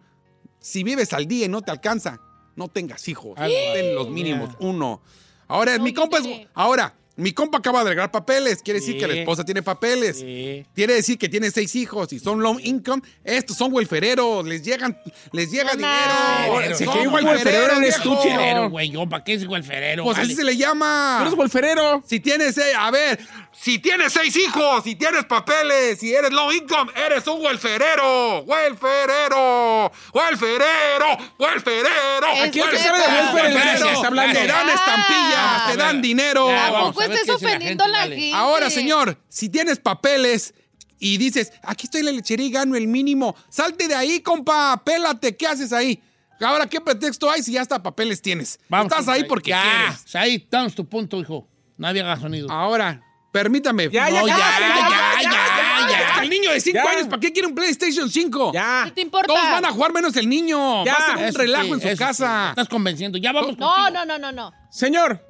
Speaker 4: Si vives al día y no te alcanza, no tengas hijos. Ten los mínimos, uno. Ahora,
Speaker 6: No,
Speaker 4: mi compa es... Ahora, mi compa acaba de agregar papeles. Quiere decir que la esposa tiene papeles.
Speaker 5: Sí.
Speaker 4: Quiere decir que tiene seis hijos y son low income. Estos son welfereros, les llegan, les llega
Speaker 6: No
Speaker 4: dinero.
Speaker 5: Si qué
Speaker 3: welferero eres tú.
Speaker 5: Ferero, güey. yo, ¿Para qué digo el ferero?
Speaker 4: Pues
Speaker 5: Vale.
Speaker 4: así se le llama.
Speaker 3: Tú eres golferero.
Speaker 4: Si tienes, a ver, si tienes seis hijos, si tienes papeles, si eres low income, eres un welferero. Welferero. Welferero. Welferero.
Speaker 6: Aquí el que
Speaker 4: welferero.
Speaker 6: sabe de welfare es
Speaker 4: Welferero.
Speaker 3: Gracias, está hablando.
Speaker 4: Te dan
Speaker 6: Ah.
Speaker 4: estampillas, te dan dinero.
Speaker 5: Ya, vamos pues
Speaker 6: estés ofendiendo la, gente.
Speaker 4: Ahora, señor, si tienes papeles y dices, aquí estoy en la lechería y gano el mínimo, salte de ahí, compa, pélate, ¿qué haces ahí? Ahora, ¿qué pretexto hay si ya hasta papeles tienes? Vamos, Estás ahí porque
Speaker 5: ya.
Speaker 4: Ah, quieres.
Speaker 5: Ahí, damos tu punto, hijo. No había gasonido.
Speaker 4: Ahora, permítame.
Speaker 3: Ya, ya, ya,
Speaker 4: ya,
Speaker 3: ya,
Speaker 4: Hasta el niño de 5 años, ¿para qué quiere un PlayStation 5?
Speaker 3: Ya.
Speaker 6: ¿Qué te importa?
Speaker 4: Todos van a jugar menos el niño.
Speaker 3: Ya.
Speaker 4: Va un relajo en su
Speaker 5: casa. Sí. Estás convenciendo. Ya vamos
Speaker 6: No,
Speaker 5: contigo.
Speaker 6: no, no, no, no.
Speaker 3: Señor,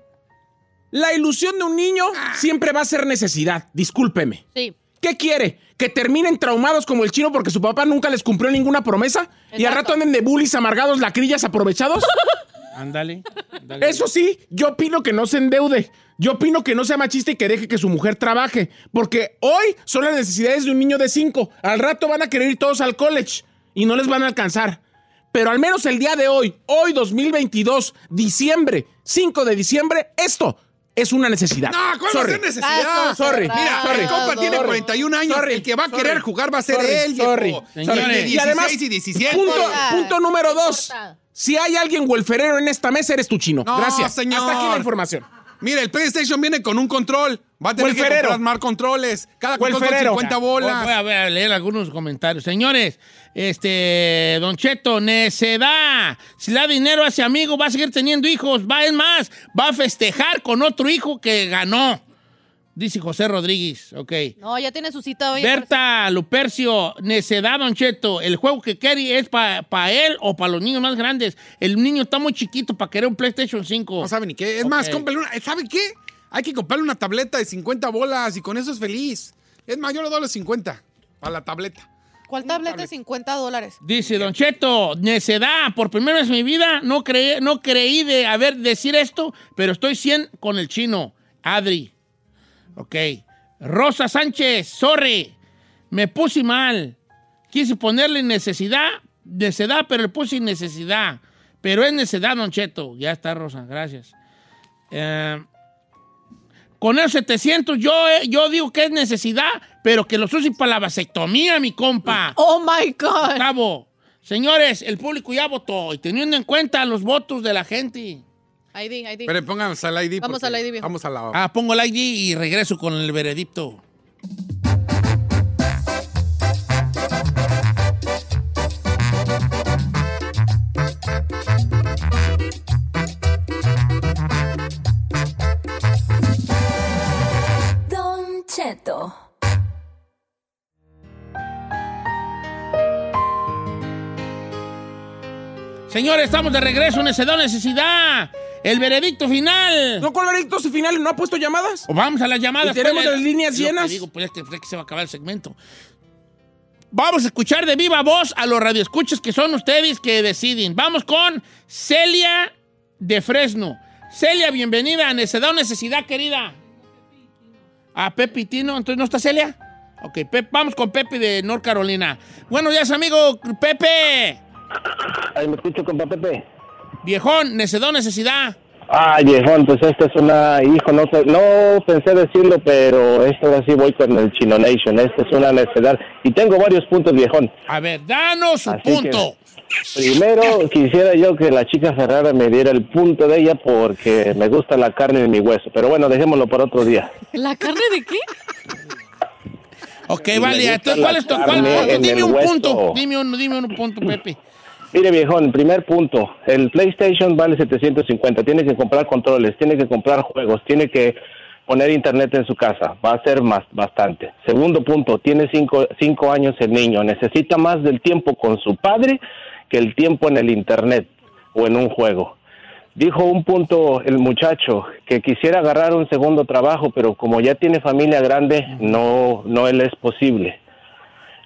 Speaker 3: la ilusión de un niño siempre va a ser necesidad. Discúlpeme.
Speaker 6: Sí.
Speaker 3: ¿Qué quiere? ¿Que terminen traumados como el chino porque su papá nunca les cumplió ninguna promesa? ¿Y al rato anden de bullies amargados, lacrillas aprovechados?
Speaker 5: Ándale. ándale.
Speaker 3: Eso sí, yo opino que no se endeude. Yo opino que no sea machista y que deje que su mujer trabaje. Porque hoy son las necesidades de un niño de 5. Al rato van a querer ir todos al college y no les van a alcanzar. Pero al menos el día de hoy, hoy 2022, diciembre, 5 de diciembre, esto es una necesidad.
Speaker 4: No, ¿cuál va a
Speaker 3: Sorry.
Speaker 4: ser necesidad?
Speaker 3: Sorry.
Speaker 4: Mira,
Speaker 3: Sorry.
Speaker 4: el compa tiene
Speaker 3: Sorry.
Speaker 4: 41 años.
Speaker 3: Sorry.
Speaker 4: El que va a
Speaker 3: Sorry.
Speaker 4: querer jugar va a ser
Speaker 3: Sorry.
Speaker 4: él, viejo.
Speaker 3: Sorry.
Speaker 5: Sorry.
Speaker 4: 16
Speaker 3: Y además,
Speaker 4: y 17.
Speaker 3: punto, punto número dos. Si hay alguien huelferero en esta mesa, eres tu chino.
Speaker 4: No,
Speaker 3: Gracias.
Speaker 4: señor.
Speaker 3: Hasta aquí la información.
Speaker 4: Mira, el PlayStation viene con un control. Va a tener que comprar más controles. Cada control con
Speaker 3: Huelferero.
Speaker 4: 50
Speaker 5: Voy
Speaker 4: bolas.
Speaker 5: a, ver, a leer algunos comentarios. Señores, este, Don Cheto, necedad. Si le da dinero a ese amigo, va a seguir teniendo hijos. Va, es más, va a festejar con otro hijo que ganó. Dice José Rodríguez, ok.
Speaker 6: No, ya tiene su cita hoy.
Speaker 5: Berta Lupercio, necedad, Don Cheto. El juego que quiere es para él o para los niños más grandes. El niño está muy chiquito para querer un PlayStation 5.
Speaker 4: No sabe ni qué. Es más, cómprale una. ¿Sabe qué? Hay que comprarle una tableta de 50 bolas y con eso es feliz. Es más, yo le doy los 50 para la tableta.
Speaker 6: ¿Cuál tableta de 50 dólares?
Speaker 5: Dice Don Cheto, necedad, por primera vez en mi vida no, creí, no creí de haber decir esto, pero estoy 100 con el chino. Adri. Ok. Rosa Sánchez, sorry. Me puse mal. Quise ponerle necesidad, necedad, pero le puse necesidad. Pero es necedad, Don Cheto. Ya está, Rosa, gracias. Eh, con esos 700 yo, eh, yo digo que es necesidad, pero que los use para la vasectomía, mi compa.
Speaker 6: Oh my God.
Speaker 5: Cabo, señores, el público ya votó y teniendo en cuenta los votos de la gente.
Speaker 6: ID, ID.
Speaker 4: Pero pónganse al ID.
Speaker 6: Vamos al ID, viejo.
Speaker 4: Vamos a la.
Speaker 5: Ah, pongo el ID y regreso con el veredicto.
Speaker 10: Don Cheto.
Speaker 5: Señores, estamos de regreso, necesidad, necesidad. El veredicto final.
Speaker 3: ¿No con veredictos finales no ha puesto llamadas?
Speaker 5: O vamos a las llamadas.
Speaker 3: ¿Y tenemos
Speaker 5: pues,
Speaker 3: las líneas llenas?
Speaker 5: digo, pues es que, es que se va a acabar el segmento. Vamos a escuchar de viva voz a los radioescuchas que son ustedes que deciden. Vamos con Celia de Fresno. Celia, bienvenida a Necedad o Necesidad, querida. A Pepe y Tino. ¿Entonces no está Celia? Ok, Pep- vamos con Pepe de North Carolina. Buenos días, amigo Pepe.
Speaker 11: Ahí me escucho, compa Pepe.
Speaker 5: Viejón, Necedad o Necesidad.
Speaker 11: Ay, viejón, pues esta es una, hijo, no, sé- no pensé decirlo, pero esta ahora sí voy con el Chino Nation. Esta es una necedad. Y tengo varios puntos, viejón.
Speaker 5: A ver, danos su
Speaker 11: Así
Speaker 5: punto.
Speaker 11: Primero, quisiera yo que la chica Ferrara me diera el punto de ella porque me gusta la carne de mi hueso. Pero bueno, dejémoslo para otro día.
Speaker 6: ¿La carne de qué?
Speaker 5: Ok, vale. Entonces, ¿cuál es tu cuál Dime un
Speaker 11: hueso.
Speaker 5: punto. Dime un, dime un punto, Pepe.
Speaker 11: Mire, viejón, primer punto. El PlayStation vale 750. Tiene que comprar controles, tiene que comprar juegos, tiene que poner internet en su casa. Va a ser más, bastante. Segundo punto, tiene cinco, cinco años el niño. Necesita más del tiempo con su padre que el tiempo en el internet o en un juego. Dijo un punto el muchacho que quisiera agarrar un segundo trabajo, pero como ya tiene familia grande, no, no le es posible.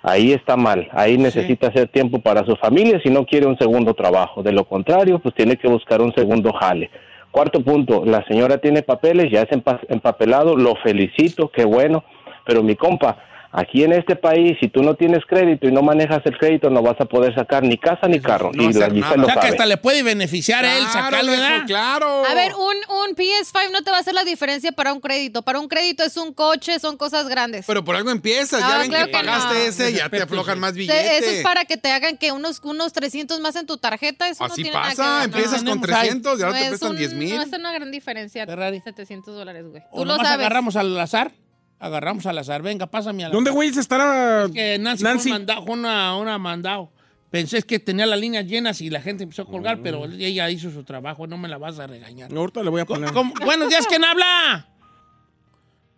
Speaker 11: Ahí está mal, ahí necesita hacer tiempo para su familia si no quiere un segundo trabajo. De lo contrario, pues tiene que buscar un segundo jale. Cuarto punto, la señora tiene papeles, ya es empa- empapelado, lo felicito, qué bueno, pero mi compa, aquí en este país, si tú no tienes crédito y no manejas el crédito, no vas a poder sacar ni casa ni carro.
Speaker 4: no
Speaker 11: y la Giselle
Speaker 4: nada.
Speaker 11: lo
Speaker 5: O sea que hasta le puede beneficiar a él sacarlo, ¿verdad?
Speaker 4: Claro.
Speaker 6: A ver, un, un PS5 no te va a hacer la diferencia para un crédito. Para un crédito es un coche, son cosas grandes.
Speaker 4: Pero por algo empiezas.
Speaker 6: No,
Speaker 4: ya ven
Speaker 6: claro
Speaker 4: que
Speaker 6: que
Speaker 4: pagaste
Speaker 6: no.
Speaker 4: ese, ya te aflojan más billetes.
Speaker 6: Eso es para que te hagan que unos, unos 300 más en tu tarjeta. Eso no
Speaker 4: Así
Speaker 6: tiene nada
Speaker 4: pasa,
Speaker 6: que ver.
Speaker 4: empiezas
Speaker 5: No,
Speaker 4: con
Speaker 5: tenemos ahí.
Speaker 4: 300 y ahora
Speaker 6: No
Speaker 4: te
Speaker 6: es
Speaker 4: prestan
Speaker 6: un-
Speaker 4: 10 mil.
Speaker 6: No es una gran diferencia.
Speaker 5: Ferrari.
Speaker 6: 700 dólares, güey.
Speaker 5: O
Speaker 6: Tú lo
Speaker 5: nomás
Speaker 6: sabes.
Speaker 5: agarramos al azar. Agarramos al azar. Venga, pásame al
Speaker 3: ¿Dónde,
Speaker 5: azar.
Speaker 3: güey, se estará
Speaker 5: Que Nancy,
Speaker 3: Nancy?
Speaker 5: Fue, manda- fue una, una mandado. Pensé que tenía las líneas llenas y la gente empezó a colgar, pero ella hizo su trabajo, no me la vas a regañar.
Speaker 3: Ahorita le voy a poner.
Speaker 5: ¿Cómo? Buenos días, ¿quién habla?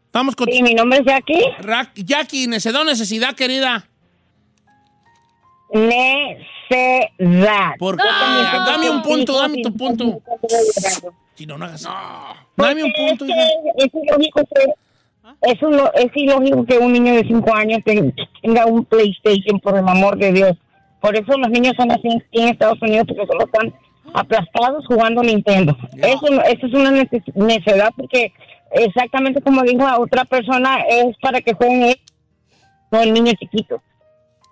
Speaker 5: Estamos con...
Speaker 8: Sí, mi nombre es Jackie.
Speaker 5: Ra- Jackie, necesidad, necesidad, querida.
Speaker 8: Necedad.
Speaker 5: ¿Por qué?
Speaker 8: Ah,
Speaker 5: dame un punto, dame tu punto. Si no, no hagas Dame un punto,
Speaker 8: Es,
Speaker 5: hija.
Speaker 8: que es ilógico que es, un- es ilógico que un niño de 5 años te- tenga un PlayStation, por el amor de Dios. Por eso los niños son así en Estados Unidos, porque solo están aplastados jugando Nintendo. Eso, no- eso es una neces- necedad, porque exactamente como dijo la otra persona, es para que jueguen ellos, no el niño chiquito.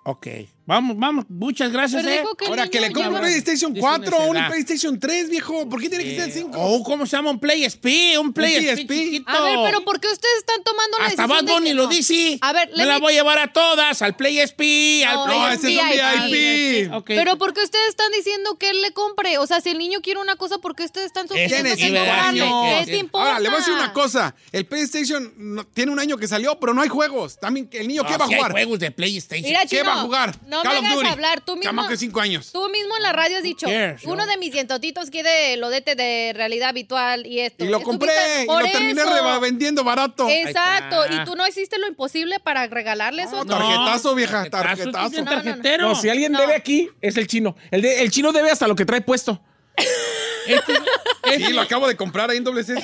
Speaker 5: Ok. Vamos, vamos. Muchas gracias, eh.
Speaker 6: que
Speaker 4: Ahora que le compre un PlayStation
Speaker 5: Dice
Speaker 4: 4 o un. PlayStation 3, viejo. ¿Por qué tiene que ser el 5?
Speaker 5: Oh, ¿cómo se llama? Un Play SP, un Play
Speaker 4: Un
Speaker 5: SP.
Speaker 4: PSP.
Speaker 5: chiquito.
Speaker 6: A ver, pero ¿por qué ustedes están tomando la
Speaker 5: Hasta
Speaker 6: decisión
Speaker 5: Bad
Speaker 6: de
Speaker 5: Bunny lo
Speaker 6: no?
Speaker 5: dice.
Speaker 6: A ver,
Speaker 5: Me la voy a llevar a todas, al Play SP, al
Speaker 6: No,
Speaker 5: Play
Speaker 4: No,
Speaker 6: es
Speaker 4: ese es un VIP.
Speaker 6: Pero ¿por qué ustedes están diciendo que él le compre? O sea, si el niño quiere una cosa, ¿por qué ustedes están
Speaker 5: cinco
Speaker 6: que comprarle? ¿Qué te importa?
Speaker 4: Ahora, le voy a decir una cosa. El PlayStation no- tiene un año que salió, pero no hay juegos. También, el niño,
Speaker 5: No,
Speaker 4: ¿qué va a
Speaker 5: sí hay
Speaker 4: jugar?
Speaker 5: juegos de PlayStation.
Speaker 4: ¿Qué va a jugar?
Speaker 6: No
Speaker 4: Call
Speaker 6: me hagas hablar. Tú mismo,
Speaker 4: Chamaco de 5 años.
Speaker 6: tú mismo en la radio has dicho,
Speaker 5: cares,
Speaker 6: uno de mis dientotitos quiere lo de, de realidad virtual y esto.
Speaker 4: Y lo
Speaker 6: Estuviste-
Speaker 4: compré y
Speaker 6: por
Speaker 4: lo terminé
Speaker 6: eso.
Speaker 4: reba- vendiendo barato.
Speaker 6: Exacto, y tú no hiciste lo imposible para regalarle eso.
Speaker 4: No, tarjetazo, vieja,
Speaker 5: Tarjetazo,
Speaker 6: No, no, no.
Speaker 5: tarjetero.
Speaker 3: No, si alguien
Speaker 6: No.
Speaker 3: debe aquí, es el chino. El, de- el chino debe hasta lo que trae puesto.
Speaker 5: Este,
Speaker 4: Sí, lo acabo de comprar ahí en doble C.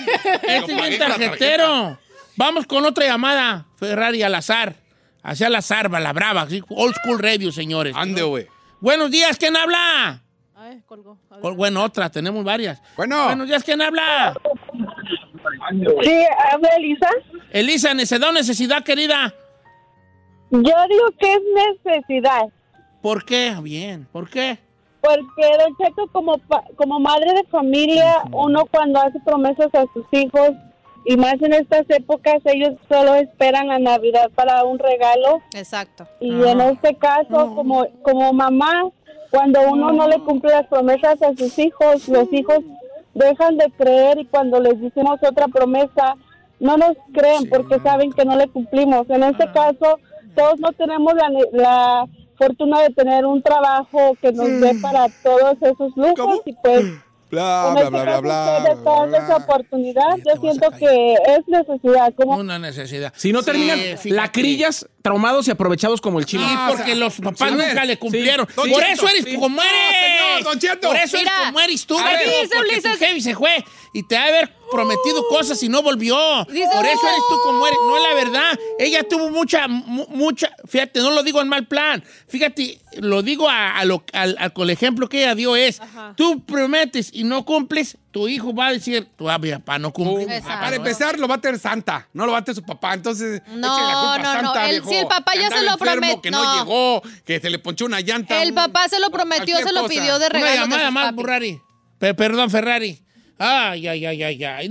Speaker 5: este es bien tarjetero. Vamos con otra llamada. Ferrari al azar. Hacia al azar, va la brava. Old school radio, señores.
Speaker 4: Ande, güey.
Speaker 5: Buenos días, ¿quién habla?
Speaker 6: Ay, colgó. A ver.
Speaker 5: Bueno, otra, tenemos varias.
Speaker 4: Bueno.
Speaker 5: Buenos días, ¿quién habla?
Speaker 8: Sí, habla Elisa.
Speaker 5: Elisa, necesidad o necesidad, querida.
Speaker 8: Yo digo que es necesidad.
Speaker 5: ¿Por qué? Bien, ¿por qué?
Speaker 8: Porque, Don Cheto, como, pa- como madre de familia, uno cuando hace promesas a sus hijos, y más en estas épocas, ellos solo esperan la Navidad para un regalo.
Speaker 6: Exacto.
Speaker 8: Y en este caso, como, como mamá, cuando uno no le cumple las promesas a sus hijos, los hijos dejan de creer y cuando les decimos otra promesa, no nos creen porque saben que no le cumplimos. En este caso, todos no tenemos la, la fortuna de tener un trabajo que nos dé para todos esos lujos
Speaker 4: ¿Cómo?
Speaker 8: y pues
Speaker 4: Bla,
Speaker 8: en
Speaker 4: bla,
Speaker 8: este
Speaker 4: bla, bla,
Speaker 8: caso
Speaker 4: bla. bla,
Speaker 8: esa oportunidad. Yo siento que es necesidad. Como
Speaker 5: Una necesidad.
Speaker 3: Si no
Speaker 5: Sí,
Speaker 3: terminan
Speaker 5: fíjate.
Speaker 3: lacrillas, traumados y aprovechados como el chino.
Speaker 5: Sí,
Speaker 4: No,
Speaker 5: porque
Speaker 4: o sea,
Speaker 5: los papás nunca le cumplieron. Por
Speaker 4: Cheto,
Speaker 5: eso eres
Speaker 4: sí.
Speaker 5: como
Speaker 4: No,
Speaker 5: eres.
Speaker 4: señor, Don Cheto.
Speaker 5: Por eso
Speaker 6: Mira,
Speaker 5: eres como eres tú.
Speaker 4: a ver,
Speaker 5: Beto,
Speaker 6: dice
Speaker 5: porque
Speaker 6: Ulises-
Speaker 5: tu jefe se fue y te ha de haber prometido cosas y no volvió.
Speaker 6: Dice
Speaker 5: Por eso eres tú como eres. No es la verdad. Ella tuvo mucha, mu- mucha. Fíjate, no lo digo en mal plan. Fíjate, lo digo a, a lo, al, al- con el ejemplo que ella dio es: tú prometes y no cumples, tu hijo va a decir, tu ah, mi papá no cumple.
Speaker 4: Uh, para empezar, lo va a tener Santa, no lo va a tener su papá. Entonces,
Speaker 6: No,
Speaker 4: échale la culpa a
Speaker 6: no, no,
Speaker 4: Santa, viejo,
Speaker 6: sí, el papá ya se lo
Speaker 4: enfermo,
Speaker 6: promet-
Speaker 4: Que no.
Speaker 6: no.
Speaker 4: llegó, que se le ponchó una llanta.
Speaker 6: El
Speaker 4: un-
Speaker 6: papá se lo prometió, se lo
Speaker 4: cosa.
Speaker 6: pidió de
Speaker 5: Una
Speaker 6: regalo. de
Speaker 5: llamada
Speaker 6: sus
Speaker 5: más. Ferrari. Pe- perdón, Ferrari. Ay, ay, ay, ay, ay.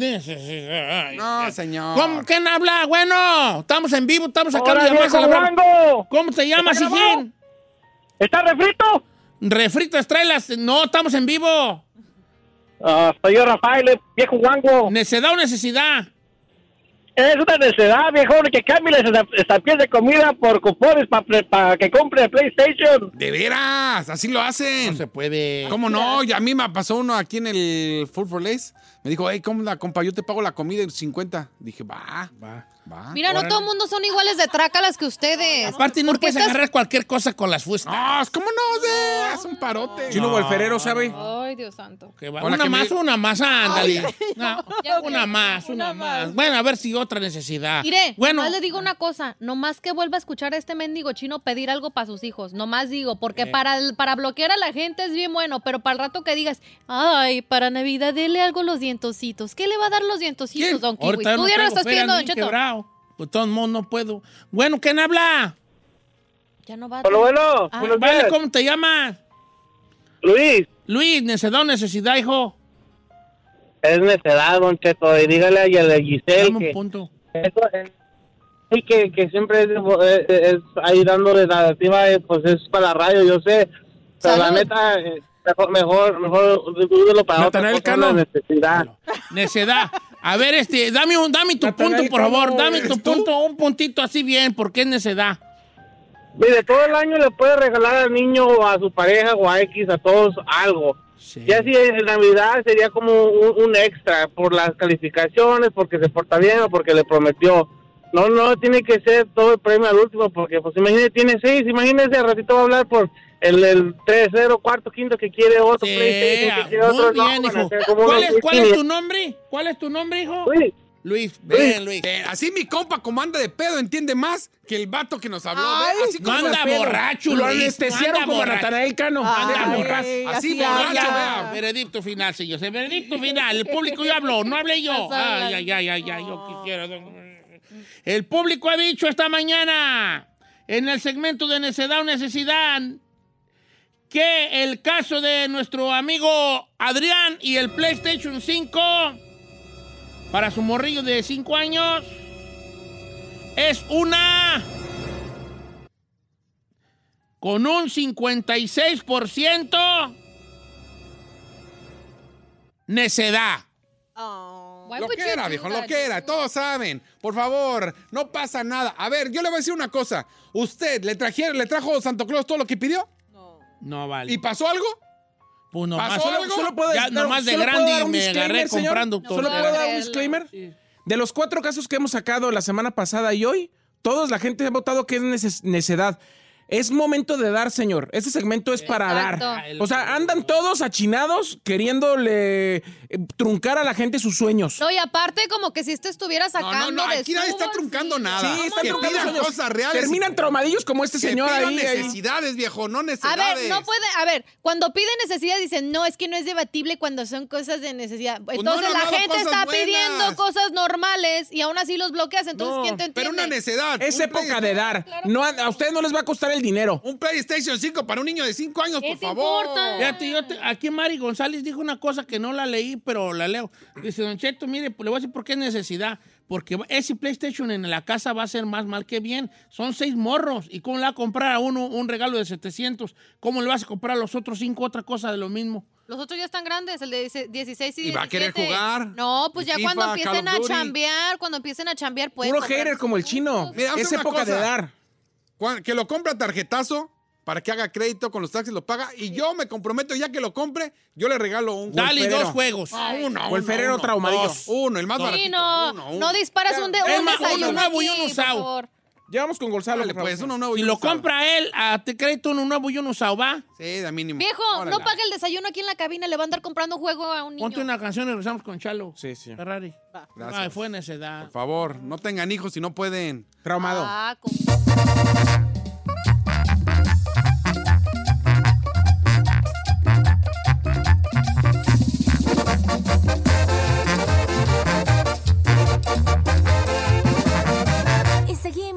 Speaker 4: No, señor.
Speaker 5: ¿Cómo? ¿Quién habla? Bueno, estamos en vivo, estamos acá.
Speaker 8: Hola,
Speaker 5: la. ¿Cómo te llamas, hijín?
Speaker 8: ¿Está refrito?
Speaker 5: Refritas, tráelas. No, estamos en vivo.
Speaker 8: Ah, soy yo, Rafael, viejo guango.
Speaker 5: ¿Necesidad o necesidad?
Speaker 8: Es una necesidad, viejo, que cambie esta piel de comida por cupones para que compre PlayStation.
Speaker 4: De veras, así lo hacen.
Speaker 5: No se puede.
Speaker 4: ¿Cómo no? Y a mí me pasó uno aquí en el Full for Lace. Me dijo, hey, ¿cómo la compa? Yo te pago la comida en 50. Dije, va, va, va.
Speaker 6: Mira, no todo el mundo son iguales de trácalas que ustedes.
Speaker 5: Aparte, no
Speaker 6: ¿Por qué
Speaker 5: puedes
Speaker 6: estás-
Speaker 5: agarrar cualquier cosa con las fuestas.
Speaker 4: No, ¿cómo no? sé? Haz un parote.
Speaker 3: Chino Golferero, ¿sabe?
Speaker 6: Ay, Dios santo.
Speaker 5: Que va- Una
Speaker 4: que me-
Speaker 5: más, una más, ándale. No,
Speaker 6: Ya
Speaker 5: una más, una más. Bueno, a ver si otra necesidad.
Speaker 6: Mire,
Speaker 5: bueno,
Speaker 6: nomás le digo una cosa, nomás que vuelva a escuchar a este mendigo chino pedir algo para sus hijos, nomás digo, porque para, el- para bloquear a la gente es bien bueno, pero para el rato que digas, ay, para Navidad dele algo a los dientositos, ¿qué le va a dar los dientositos,
Speaker 5: ¿quién?
Speaker 6: don Kiwi?
Speaker 5: Ahorita
Speaker 6: Tú
Speaker 5: no
Speaker 6: ya no
Speaker 5: traigo
Speaker 6: estás
Speaker 5: feria,
Speaker 6: pidiendo, don Cheto.
Speaker 5: quebrado. Pues todo el mundo no puedo. Bueno, ¿quién habla?
Speaker 6: Ya no va a...
Speaker 8: Hola, bueno,
Speaker 6: Ah.
Speaker 8: buenos
Speaker 5: Vale,
Speaker 8: días.
Speaker 5: ¿cómo te llamas?
Speaker 8: Luis,
Speaker 5: Luis, necesidad o necesidad, hijo.
Speaker 8: es necesidad, don Cheto, y dígale a Giselle
Speaker 5: Dame un
Speaker 8: que,
Speaker 5: punto.
Speaker 8: eso es- sí, que, que siempre es, es- es ahí dándole la eh, pues es para la radio, yo sé, pero la neta, eh, mejor, mejor, mejor dúdelo para otra cosa, la necesidad.
Speaker 5: Necedad. A ver, este, dame, un, dame tu punto, por favor. Dame tu
Speaker 3: ¿eres tú?
Speaker 5: punto, un puntito así bien, porque es necedad.
Speaker 7: Mire, todo el año le puede regalar al niño o a su pareja o a X, a todos algo. Ya si en Navidad sería como un, un extra por las calificaciones, porque se porta bien o porque le prometió. No, no, tiene que ser todo el premio al último, porque pues imagínese, tiene seis, imagínese, al ratito va a hablar por el, el tercero, cuarto, quinto que quiere otro
Speaker 5: Sí,
Speaker 7: PlayStation, que quiere
Speaker 5: muy
Speaker 7: otro. no,
Speaker 5: bien,
Speaker 7: a
Speaker 5: hijo. ¿Cuál es, cuál es tu
Speaker 7: 1500.
Speaker 5: nombre? ¿Cuál es tu nombre, hijo?
Speaker 7: Luis.
Speaker 5: Luis, ven, Luis.
Speaker 4: Eh, así mi compa, como anda de pedo, entiende más que el vato que nos habló.
Speaker 3: Ay.
Speaker 4: Así
Speaker 5: No
Speaker 4: como
Speaker 5: anda
Speaker 4: de pedo.
Speaker 5: borracho,
Speaker 3: Lo
Speaker 5: Luis.
Speaker 3: anestesiaron
Speaker 5: no anda
Speaker 3: como. Natanael Cano.
Speaker 5: Anda borracho.
Speaker 4: Así
Speaker 6: así
Speaker 4: borracho, vea.
Speaker 5: Veredicto final, señor. Veredicto final. El público ya habló, no hablé yo. Ay, ay, ay, ay, ay, yo quisiera. El público ha dicho esta mañana, en el segmento de necedad o necesidad, que el caso de nuestro amigo Adrián y el PlayStation 5 para su morrillo de 5 años es una con un 56% necedad.
Speaker 6: Why
Speaker 4: Lo que era, viejo, lo que era. Todos saben. Por favor, no pasa nada. A ver, yo le voy a decir una cosa. ¿Usted le, trajeron, le trajo Santo Claus todo lo que pidió?
Speaker 5: No vale.
Speaker 4: ¿Y pasó algo?
Speaker 5: Pues nomás,
Speaker 4: ¿Pasó
Speaker 5: solo,
Speaker 4: algo?
Speaker 5: solo puedo ya,
Speaker 3: dar-
Speaker 5: nomás de
Speaker 3: solo
Speaker 5: grande me
Speaker 3: disclaimer,
Speaker 5: agarré
Speaker 3: señor?
Speaker 5: comprando todo.
Speaker 3: ¿Solo
Speaker 6: puedo
Speaker 3: dar un disclaimer? De los cuatro casos que hemos sacado la semana pasada y hoy, todos la gente ha votado que es necedad. Es momento de dar, señor. Este segmento es para
Speaker 6: Exacto.
Speaker 3: dar. O sea, andan todos achinados queriéndole eh, truncar a la gente sus sueños.
Speaker 6: No, y aparte, como que si este estuviera sacando
Speaker 4: no, no.
Speaker 6: de
Speaker 4: Aquí nadie está truncando nada.
Speaker 3: Sí, están
Speaker 4: que
Speaker 3: truncando
Speaker 4: pidan
Speaker 3: sueños.
Speaker 4: cosas reales.
Speaker 3: Terminan traumadillos como este
Speaker 4: Que
Speaker 3: señor ahí. ahí.
Speaker 4: necesidades, viejo, no
Speaker 6: A
Speaker 4: necesidades.
Speaker 6: ver, no puede, a ver, cuando pide necesidad dicen, no, es que no es debatible cuando son cosas de necesidad.
Speaker 4: Pues no
Speaker 6: Entonces la gente está
Speaker 4: buenas.
Speaker 6: pidiendo cosas normales y aún así los bloqueas, entonces
Speaker 3: No,
Speaker 6: ¿quién te entiende?
Speaker 4: Pero una necedad.
Speaker 3: Es época de dar. No, a a ustedes no les va a costar el dinero.
Speaker 4: Un PlayStation 5 para un niño de 5 años,
Speaker 6: ¿Qué
Speaker 4: por
Speaker 6: te
Speaker 4: favor.
Speaker 6: importa?
Speaker 5: Fíjate, yo te- aquí Mari González dijo una cosa que no la leí, pero la leo. Dice, Don Cheto, mire, pues le voy a decir por qué es necesidad. Porque ese PlayStation en la casa va a ser más mal que bien. Son seis morros. ¿Y cómo le va a comprar a uno un regalo de 700? ¿Cómo le vas a comprar a los otros cinco otra cosa de lo mismo?
Speaker 6: Los otros ya están grandes, el de 16 y 17.
Speaker 4: Y va a querer jugar.
Speaker 6: No, pues ya
Speaker 4: FIFA,
Speaker 6: cuando empiecen a chambear, cuando empiecen a chambear, pueden
Speaker 3: Puro hater como el chino.
Speaker 4: Mira,
Speaker 3: Es época de dar.
Speaker 4: Que lo compra tarjetazo para que haga crédito con los taxis, lo paga. Y yo me comprometo, ya que lo compre, yo le regalo un
Speaker 5: Dale
Speaker 3: Ferrero.
Speaker 5: dos juegos.
Speaker 4: Ah, uno,
Speaker 3: O el
Speaker 4: uno,
Speaker 3: Ferrero
Speaker 4: uno.
Speaker 3: traumadillo.
Speaker 4: Dos. Uno, el más baratito.
Speaker 6: Sí, no,
Speaker 4: Uno, uno.
Speaker 6: no disparas un, de,
Speaker 5: Es
Speaker 6: un
Speaker 5: más, uno
Speaker 6: desayuno
Speaker 5: nuevo y uno usado.
Speaker 3: Llevamos con Gonzalo. Por
Speaker 4: pues, uno nuevo y
Speaker 5: Si
Speaker 4: uno
Speaker 5: lo
Speaker 4: usado.
Speaker 5: compra él, a te crédito uno nuevo y uno usado, ¿va?
Speaker 4: Sí, de mínimo.
Speaker 6: Viejo,
Speaker 4: Órale.
Speaker 6: no pague el desayuno aquí en la cabina, le va a andar comprando juego a un niño.
Speaker 5: Ponte una canción y regresamos con Chalo.
Speaker 3: Sí, sí.
Speaker 5: Ferrari.
Speaker 4: Gracias.
Speaker 5: Ay, fue necedad.
Speaker 4: Por favor, no tengan hijos si no pueden.
Speaker 3: Traumado.
Speaker 6: Ah, con-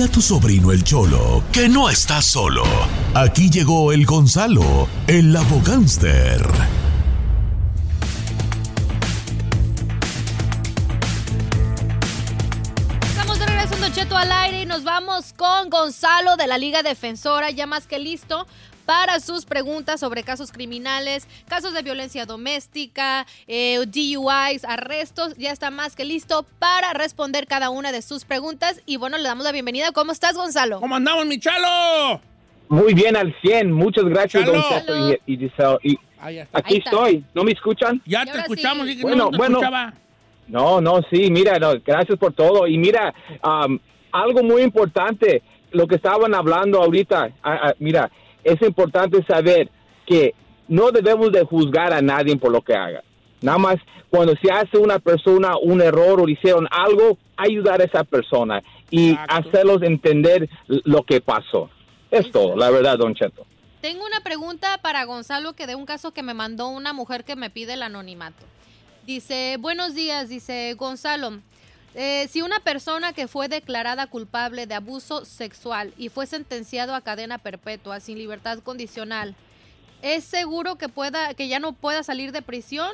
Speaker 12: A tu sobrino el Cholo que no está solo. Aquí llegó el Gonzalo, el abogánster.
Speaker 6: Estamos de regreso en Don Cheto al aire y nos vamos con Gonzalo de la Liga Defensora, ya más que listo para sus preguntas sobre casos criminales, casos de violencia doméstica, eh, DUIs, arrestos. Ya está más que listo para responder cada una de sus preguntas. Y bueno, le damos la bienvenida. ¿Cómo estás, Gonzalo?
Speaker 5: ¿Cómo andamos, mi Chalo?
Speaker 13: Muy bien, al 100. Muchas gracias,
Speaker 5: Chalo.
Speaker 13: Don Cheto y, y Giselle. Y
Speaker 5: Ahí está.
Speaker 13: Aquí estoy. ¿No me escuchan?
Speaker 5: Ya te escuchamos. dije, no,
Speaker 13: Bueno,
Speaker 5: no te
Speaker 13: bueno.
Speaker 5: escuchaba. no, no
Speaker 13: sí, mira, no, gracias por todo. Y mira, am, algo muy importante, lo que estaban hablando ahorita, ah, ah, mira, es importante saber que no debemos de juzgar a nadie por lo que haga. Nada más cuando se hace una persona un error o hicieron algo, ayudar a esa persona y hacerlos entender lo que pasó. Es todo, la verdad, Don Cheto.
Speaker 6: Tengo una pregunta para Gonzalo que de un caso que me mandó una mujer que me pide el anonimato. Dice, buenos días, dice Gonzalo. Eh, si una persona que fue declarada culpable de abuso sexual y fue sentenciado a cadena perpetua sin libertad condicional, ¿es seguro que pueda, que ya no pueda salir de prisión?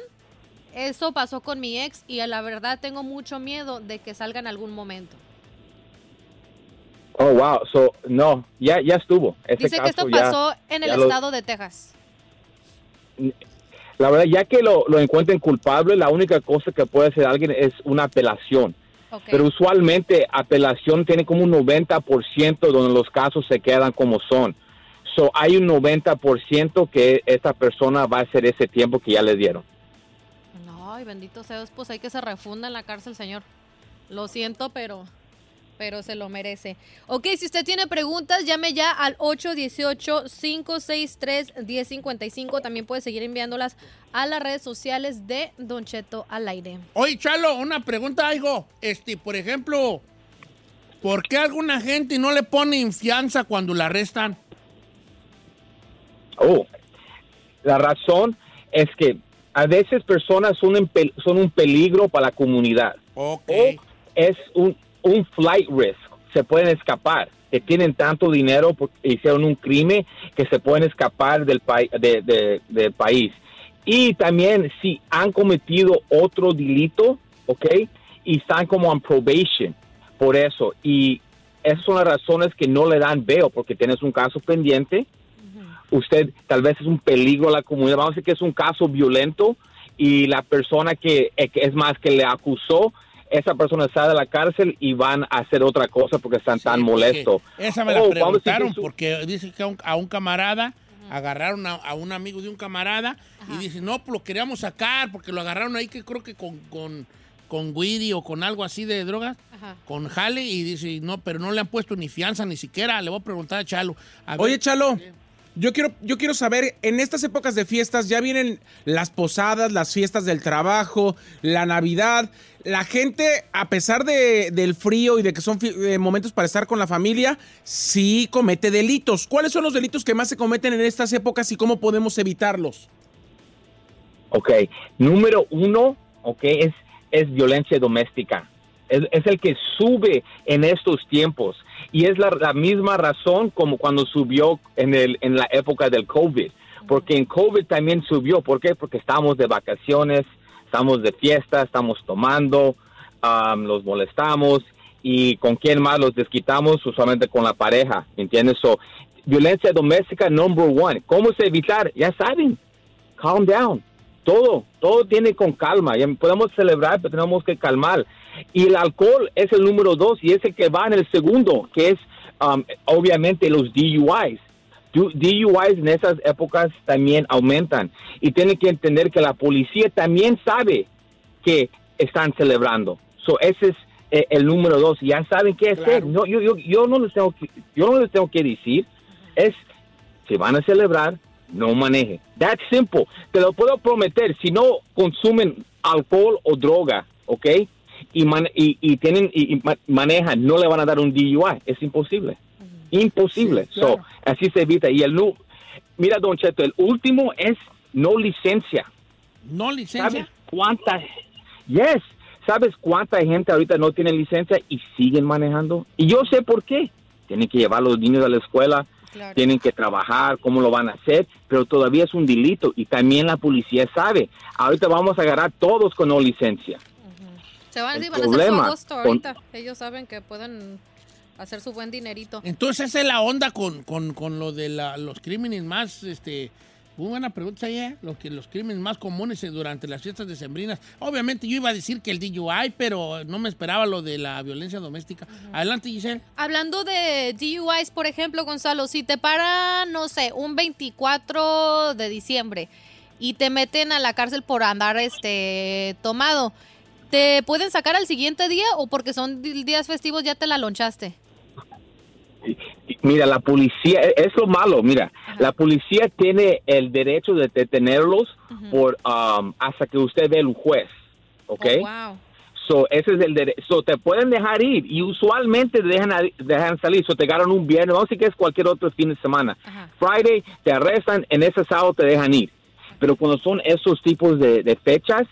Speaker 6: Eso pasó con mi ex y la verdad tengo mucho miedo de que salga en algún momento.
Speaker 13: Oh, wow. So, no, ya, ya estuvo.
Speaker 6: Dice que esto
Speaker 13: ya-
Speaker 6: pasó en el
Speaker 13: lo-
Speaker 6: estado de Texas.
Speaker 13: La verdad, ya que lo, lo encuentren culpable, la única cosa que puede hacer alguien es una apelación. Pero usualmente apelación tiene como un 90% donde los casos se quedan como son. So, hay un 90% que esta persona va a hacer ese tiempo que ya le dieron.
Speaker 6: Ay, bendito sea Dios, pues hay que se refunda en la cárcel, señor. Lo siento, pero pero se lo merece. Ok, si usted tiene preguntas, llame ya al 818-563-1055. También puede seguir enviándolas a las redes sociales de Don Cheto al aire.
Speaker 5: Oye, Chalo, una pregunta, algo. Este, por ejemplo, ¿por qué alguna gente no le pone fianza cuando la arrestan?
Speaker 13: Oh, la razón es que a veces personas son, en pel- son un peligro para la comunidad. O es un, un flight risk. Se pueden escapar. Que tienen tanto dinero porque hicieron un crimen que se pueden escapar del, pai- de- de- del país. Y también si han cometido otro delito, ¿ok? Y están como on probation por eso. Y esas son las razones que no le dan veo porque tienes un caso pendiente usted tal vez es un peligro a la comunidad, vamos a decir que es un caso violento y la persona que, eh, que es más que le acusó, esa persona sale de la cárcel y van a hacer otra cosa porque están tan molestos.
Speaker 5: Esa me la
Speaker 13: Oh, decir
Speaker 5: preguntaron
Speaker 13: su-
Speaker 5: porque dice que a un, a un camarada agarraron a, a un amigo de un camarada y dice, no, pues lo queríamos sacar porque lo agarraron ahí que creo que con, con, con o con algo así de drogas, con Jale y dice, no, pero no le han puesto ni fianza ni siquiera. Le voy a preguntar a Chalo. A ver,
Speaker 3: Oye, Chalo, yo quiero, yo quiero saber, en estas épocas de fiestas ya vienen las posadas, las fiestas del trabajo, la Navidad. La gente, a pesar de- del frío y de que son eh, momentos para estar con la familia, sí comete delitos. ¿Cuáles son los delitos que más se cometen en estas épocas y cómo podemos evitarlos?
Speaker 13: Ok, número uno, ok, es, es violencia doméstica. Es el que sube en estos tiempos y es la, la misma razón como cuando subió en, el, en la época del COVID. Porque en COVID también subió. ¿Por qué? Porque estamos de vacaciones, estamos de fiesta, estamos tomando, um, los molestamos y con quién más los desquitamos, usualmente con la pareja, ¿entiendes? So, violencia doméstica number one. ¿Cómo se evitar? Ya saben, calm down. Todo, todo tiene con calma. Podemos celebrar, pero tenemos que calmar. Y el alcohol es el número dos y es el que va en el segundo, que es um, obviamente los DUIs. Du- DUIs en esas épocas también aumentan. Y tienen que entender que la policía también sabe que están celebrando. So, ese es eh, el número dos. Ya saben qué hacer. No, yo, yo, yo, no les tengo que, yo no les tengo que decir. Es, si van a celebrar, no maneje. That's simple. Te lo puedo prometer. Si no consumen alcohol o droga, ¿ok? Y, man- y, y tienen y, y ma- manejan, no le van a dar un DUI. Es imposible. Imposible.
Speaker 5: Sí, claro.
Speaker 13: So, así se evita. Y el nu, mira, Don Cheto, el último es no licencia.
Speaker 5: ¿No licencia?
Speaker 13: ¿Sabes cuánta? Yes. ¿Sabes cuánta gente ahorita no tiene licencia y siguen manejando? Y yo sé por qué. Tienen que llevar a los niños a la escuela, tienen que trabajar, cómo lo van a hacer, pero todavía es un delito y también la policía sabe. Ahorita vamos a agarrar todos con no licencia.
Speaker 6: Se van,
Speaker 13: El
Speaker 6: sí, van a hacer su
Speaker 13: problema
Speaker 6: agosto
Speaker 13: con-
Speaker 6: ahorita. Ellos saben que pueden hacer su buen dinerito.
Speaker 5: Entonces esa es la onda con, con- con lo de la- los crímenes más, este, muy buena pregunta ya, lo que los crímenes más comunes eh, durante las fiestas decembrinas. Obviamente yo iba a decir que el DUI, pero no me esperaba lo de la violencia doméstica. Adelante, Giselle.
Speaker 6: Hablando de DUIs, por ejemplo, Gonzalo, si te paran, no sé, un 24 de diciembre y te meten a la cárcel por andar este tomado. ¿Te pueden sacar al siguiente día o porque son días festivos ya te la lonchaste?
Speaker 13: Mira, la policía, e- es lo malo, mira, la policía tiene el derecho de detenerlos por um, hasta que usted ve el juez, ¿ok?
Speaker 6: Oh, wow.
Speaker 13: So, ese es el derecho. So, te pueden dejar ir y usualmente te dejan, dejan salir. So, te agarran un viernes, vamos a decir que es cualquier otro fin de semana. Friday te arrestan, en ese sábado te dejan ir. Pero cuando son esos tipos de, de fechas,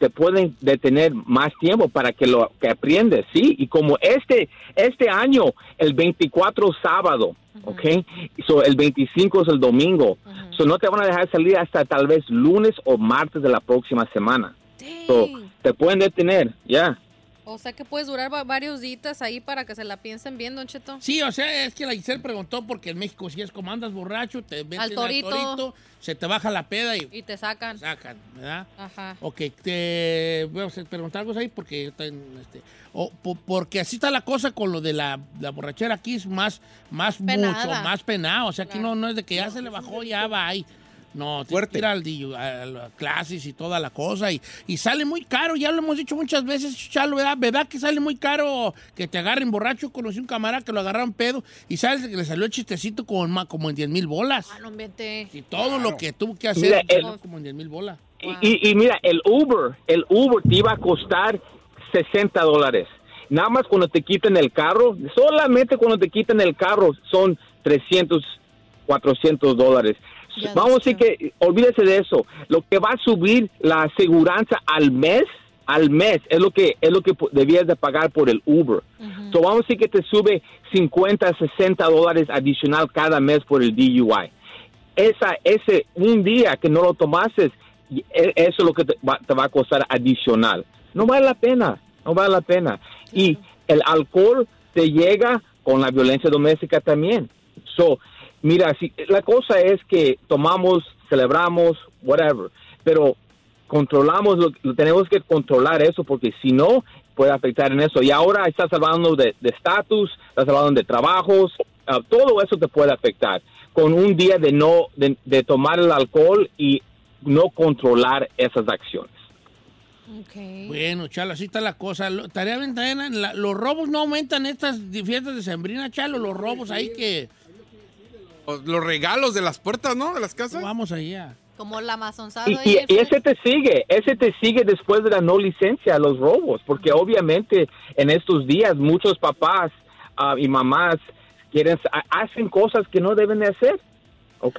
Speaker 13: te pueden detener más tiempo para que lo que aprendes, ¿sí? Y como este este año, el 24 sábado, ¿ok? So, el 25 es el domingo. So, no te van a dejar salir hasta tal vez lunes o martes de la próxima semana. So, te pueden detener, ya.
Speaker 6: O sea que puedes durar va- varios días ahí para que se la piensen bien, Don Cheto.
Speaker 5: Sí, o sea, es que la Giselle preguntó porque en México si es como andas borracho, te meten
Speaker 6: Al torito.
Speaker 5: se te baja la peda y
Speaker 6: Y te sacan.
Speaker 5: sacan, ¿verdad?
Speaker 6: Ajá.
Speaker 5: Ok, te voy a preguntar algo ahí porque este, o po- porque así está la cosa con lo de la, la borrachera aquí es más más
Speaker 6: Penada.
Speaker 5: mucho más penado, o sea, aquí no no es de que ya se le bajó ya va ahí. No, fuerte. Ir al a las clases y toda la cosa y, y sale muy caro, ya lo hemos dicho muchas veces, Chalo, ¿verdad? ¿Verdad que sale muy caro que te agarren borracho? Conocí un camarada que lo agarraron pedo y sabes que le salió el chistecito como, en ma- como en 10 mil bolas.
Speaker 6: Ah, no.
Speaker 5: Y todo lo que tuvo que hacer
Speaker 13: Mira, el-
Speaker 5: como en 10 mil bolas.
Speaker 13: Y, y mira, el Uber, el Uber te iba a costar 60 dólares. Nada más cuando te quiten el carro, solamente cuando te quiten el carro son 300, 400 dólares. Vamos a decir que, olvídese de eso. Lo que va a subir la aseguranza al mes, al mes, es lo que es lo que debías de pagar por el Uber. So, vamos a decir que te sube 50, 60 dólares adicional cada mes por el DUI. Esa, ese un día que no lo tomases, e- eso es lo que te va, te va a costar adicional. No vale la pena, no vale la pena. Y el alcohol te llega con la violencia doméstica también. So, mira, si, la cosa es que tomamos, celebramos, whatever, pero controlamos, lo, lo tenemos que controlar eso porque si no puede afectar en eso. Y ahora estás hablando de de estatus, estás hablando de trabajos, ah, todo eso te puede afectar con un día de no de, de tomar el alcohol y no controlar esas acciones.
Speaker 5: Bueno, Chalo, así está la cosa. Lo- Tarea la- los robos no aumentan estas fiestas de Sembrina, Chalo, los robos ahí que...
Speaker 4: Los regalos de las puertas, ¿no? De las casas.
Speaker 5: Vamos allá.
Speaker 6: Como la amazonzada
Speaker 13: Y,
Speaker 6: ahí.
Speaker 13: y- y ese te sigue, ese te sigue después de la no licencia, los robos, porque obviamente en estos días muchos papás ah, y mamás quieren ha- hacen cosas que no deben de hacer, ¿ok?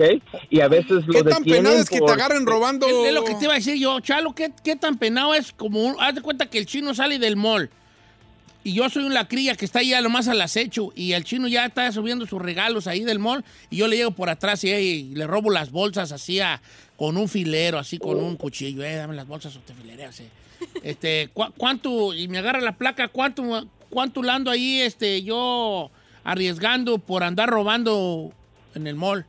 Speaker 13: Y a veces lo
Speaker 4: ¿Qué tan
Speaker 13: detienen
Speaker 4: penado es que te agarren robando?
Speaker 5: Es lo que te iba a decir yo, Chalo, ¿qué, qué tan penado es como... un- haz de cuenta que el chino sale del mall y yo soy una cría que está ahí a lo más al acecho y el chino ya está subiendo sus regalos ahí del mall y yo le llego por atrás y, y le robo las bolsas así a- con un filero, así con un cuchillo. Eh, dame las bolsas o te filereas. eh. Este, ¿cu- ¿cuánto? Y me agarra la placa, ¿cuánto, cuánto lando ahí este, yo arriesgando por andar robando en el mall?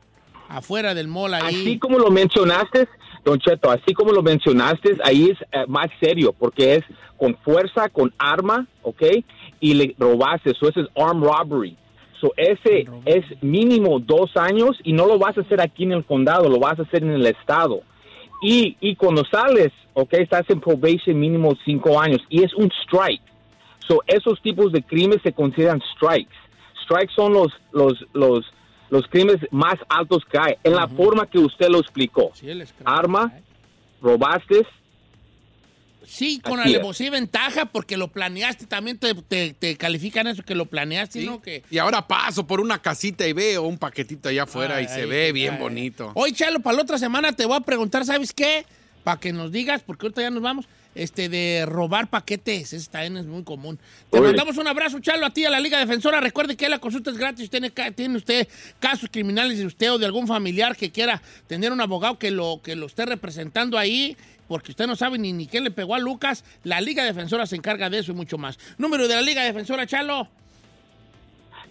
Speaker 5: Afuera del mall ahí.
Speaker 13: Así como lo mencionaste, Don Cheto, así como lo mencionaste, ahí es eh, más serio, porque es con fuerza, con arma, ¿ok? Y le robaste, eso es armed robbery. So ese es mínimo dos años y no lo vas a hacer aquí en el condado, lo vas a hacer en el estado. Y, y cuando sales, ¿ok? Estás en probation mínimo cinco años y es un strike. So esos tipos de crímenes se consideran strikes. Strikes son los, los, los, los crímenes más altos que hay, en la forma que usted lo explicó. Arma, robaste,
Speaker 5: Sí, con alevosía y ventaja, porque lo planeaste, también te, te- te califican eso, que lo planeaste,
Speaker 4: Sí.
Speaker 5: ¿no? Que,
Speaker 4: Y ahora paso por una casita y veo un paquetito allá afuera
Speaker 5: Ay,
Speaker 4: y se
Speaker 5: ay,
Speaker 4: ve bien
Speaker 5: ay.
Speaker 4: bonito.
Speaker 5: Hoy, Chalo, para la otra semana te voy a preguntar, ¿sabes qué? Para que nos digas, porque ahorita ya nos vamos, este, de robar paquetes. Ese también es muy común. Te
Speaker 13: Oye.
Speaker 5: mandamos un abrazo, Chalo, a ti, a la Liga Defensora. Recuerde que la consulta es gratis. Tiene, tiene usted casos criminales de usted o de algún familiar que quiera tener un abogado que lo, que lo esté representando ahí, porque usted no sabe ni, ni qué le pegó a Lucas. La Liga Defensora se encarga de eso y mucho más. Número de la Liga Defensora, Chalo.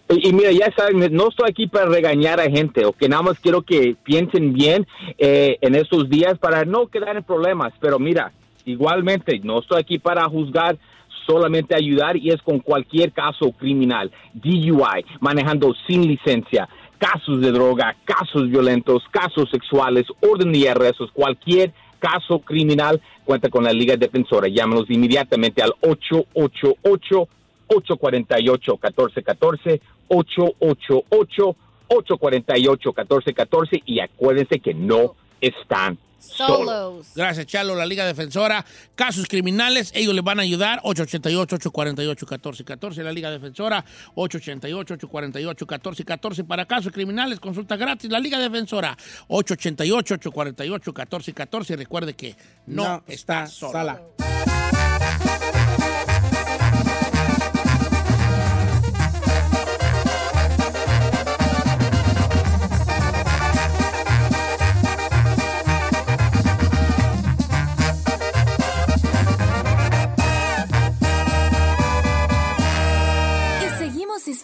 Speaker 13: Y, y mira, ya saben, no estoy aquí para regañar a gente, o que nada más quiero que piensen bien eh, en estos días para no quedar en problemas. Pero mira, igualmente, no estoy aquí para juzgar, solamente ayudar y es con cualquier caso criminal, DUI, manejando sin licencia, casos de droga, casos violentos, casos sexuales, orden de arrestos, cualquier caso criminal, cuenta con la Liga Defensora. Llámanos inmediatamente al 888-848-1414, 888-848-1414 y acuérdense que no están solos.
Speaker 5: Gracias, Chalo, la Liga Defensora. Casos criminales, ellos les van a ayudar. 888-848-1414, la Liga Defensora. 888-848-1414 para casos criminales. Consulta gratis, la Liga Defensora. 888-848-1414. Recuerde que no,
Speaker 3: No
Speaker 5: está
Speaker 3: está
Speaker 5: sola.
Speaker 3: sola.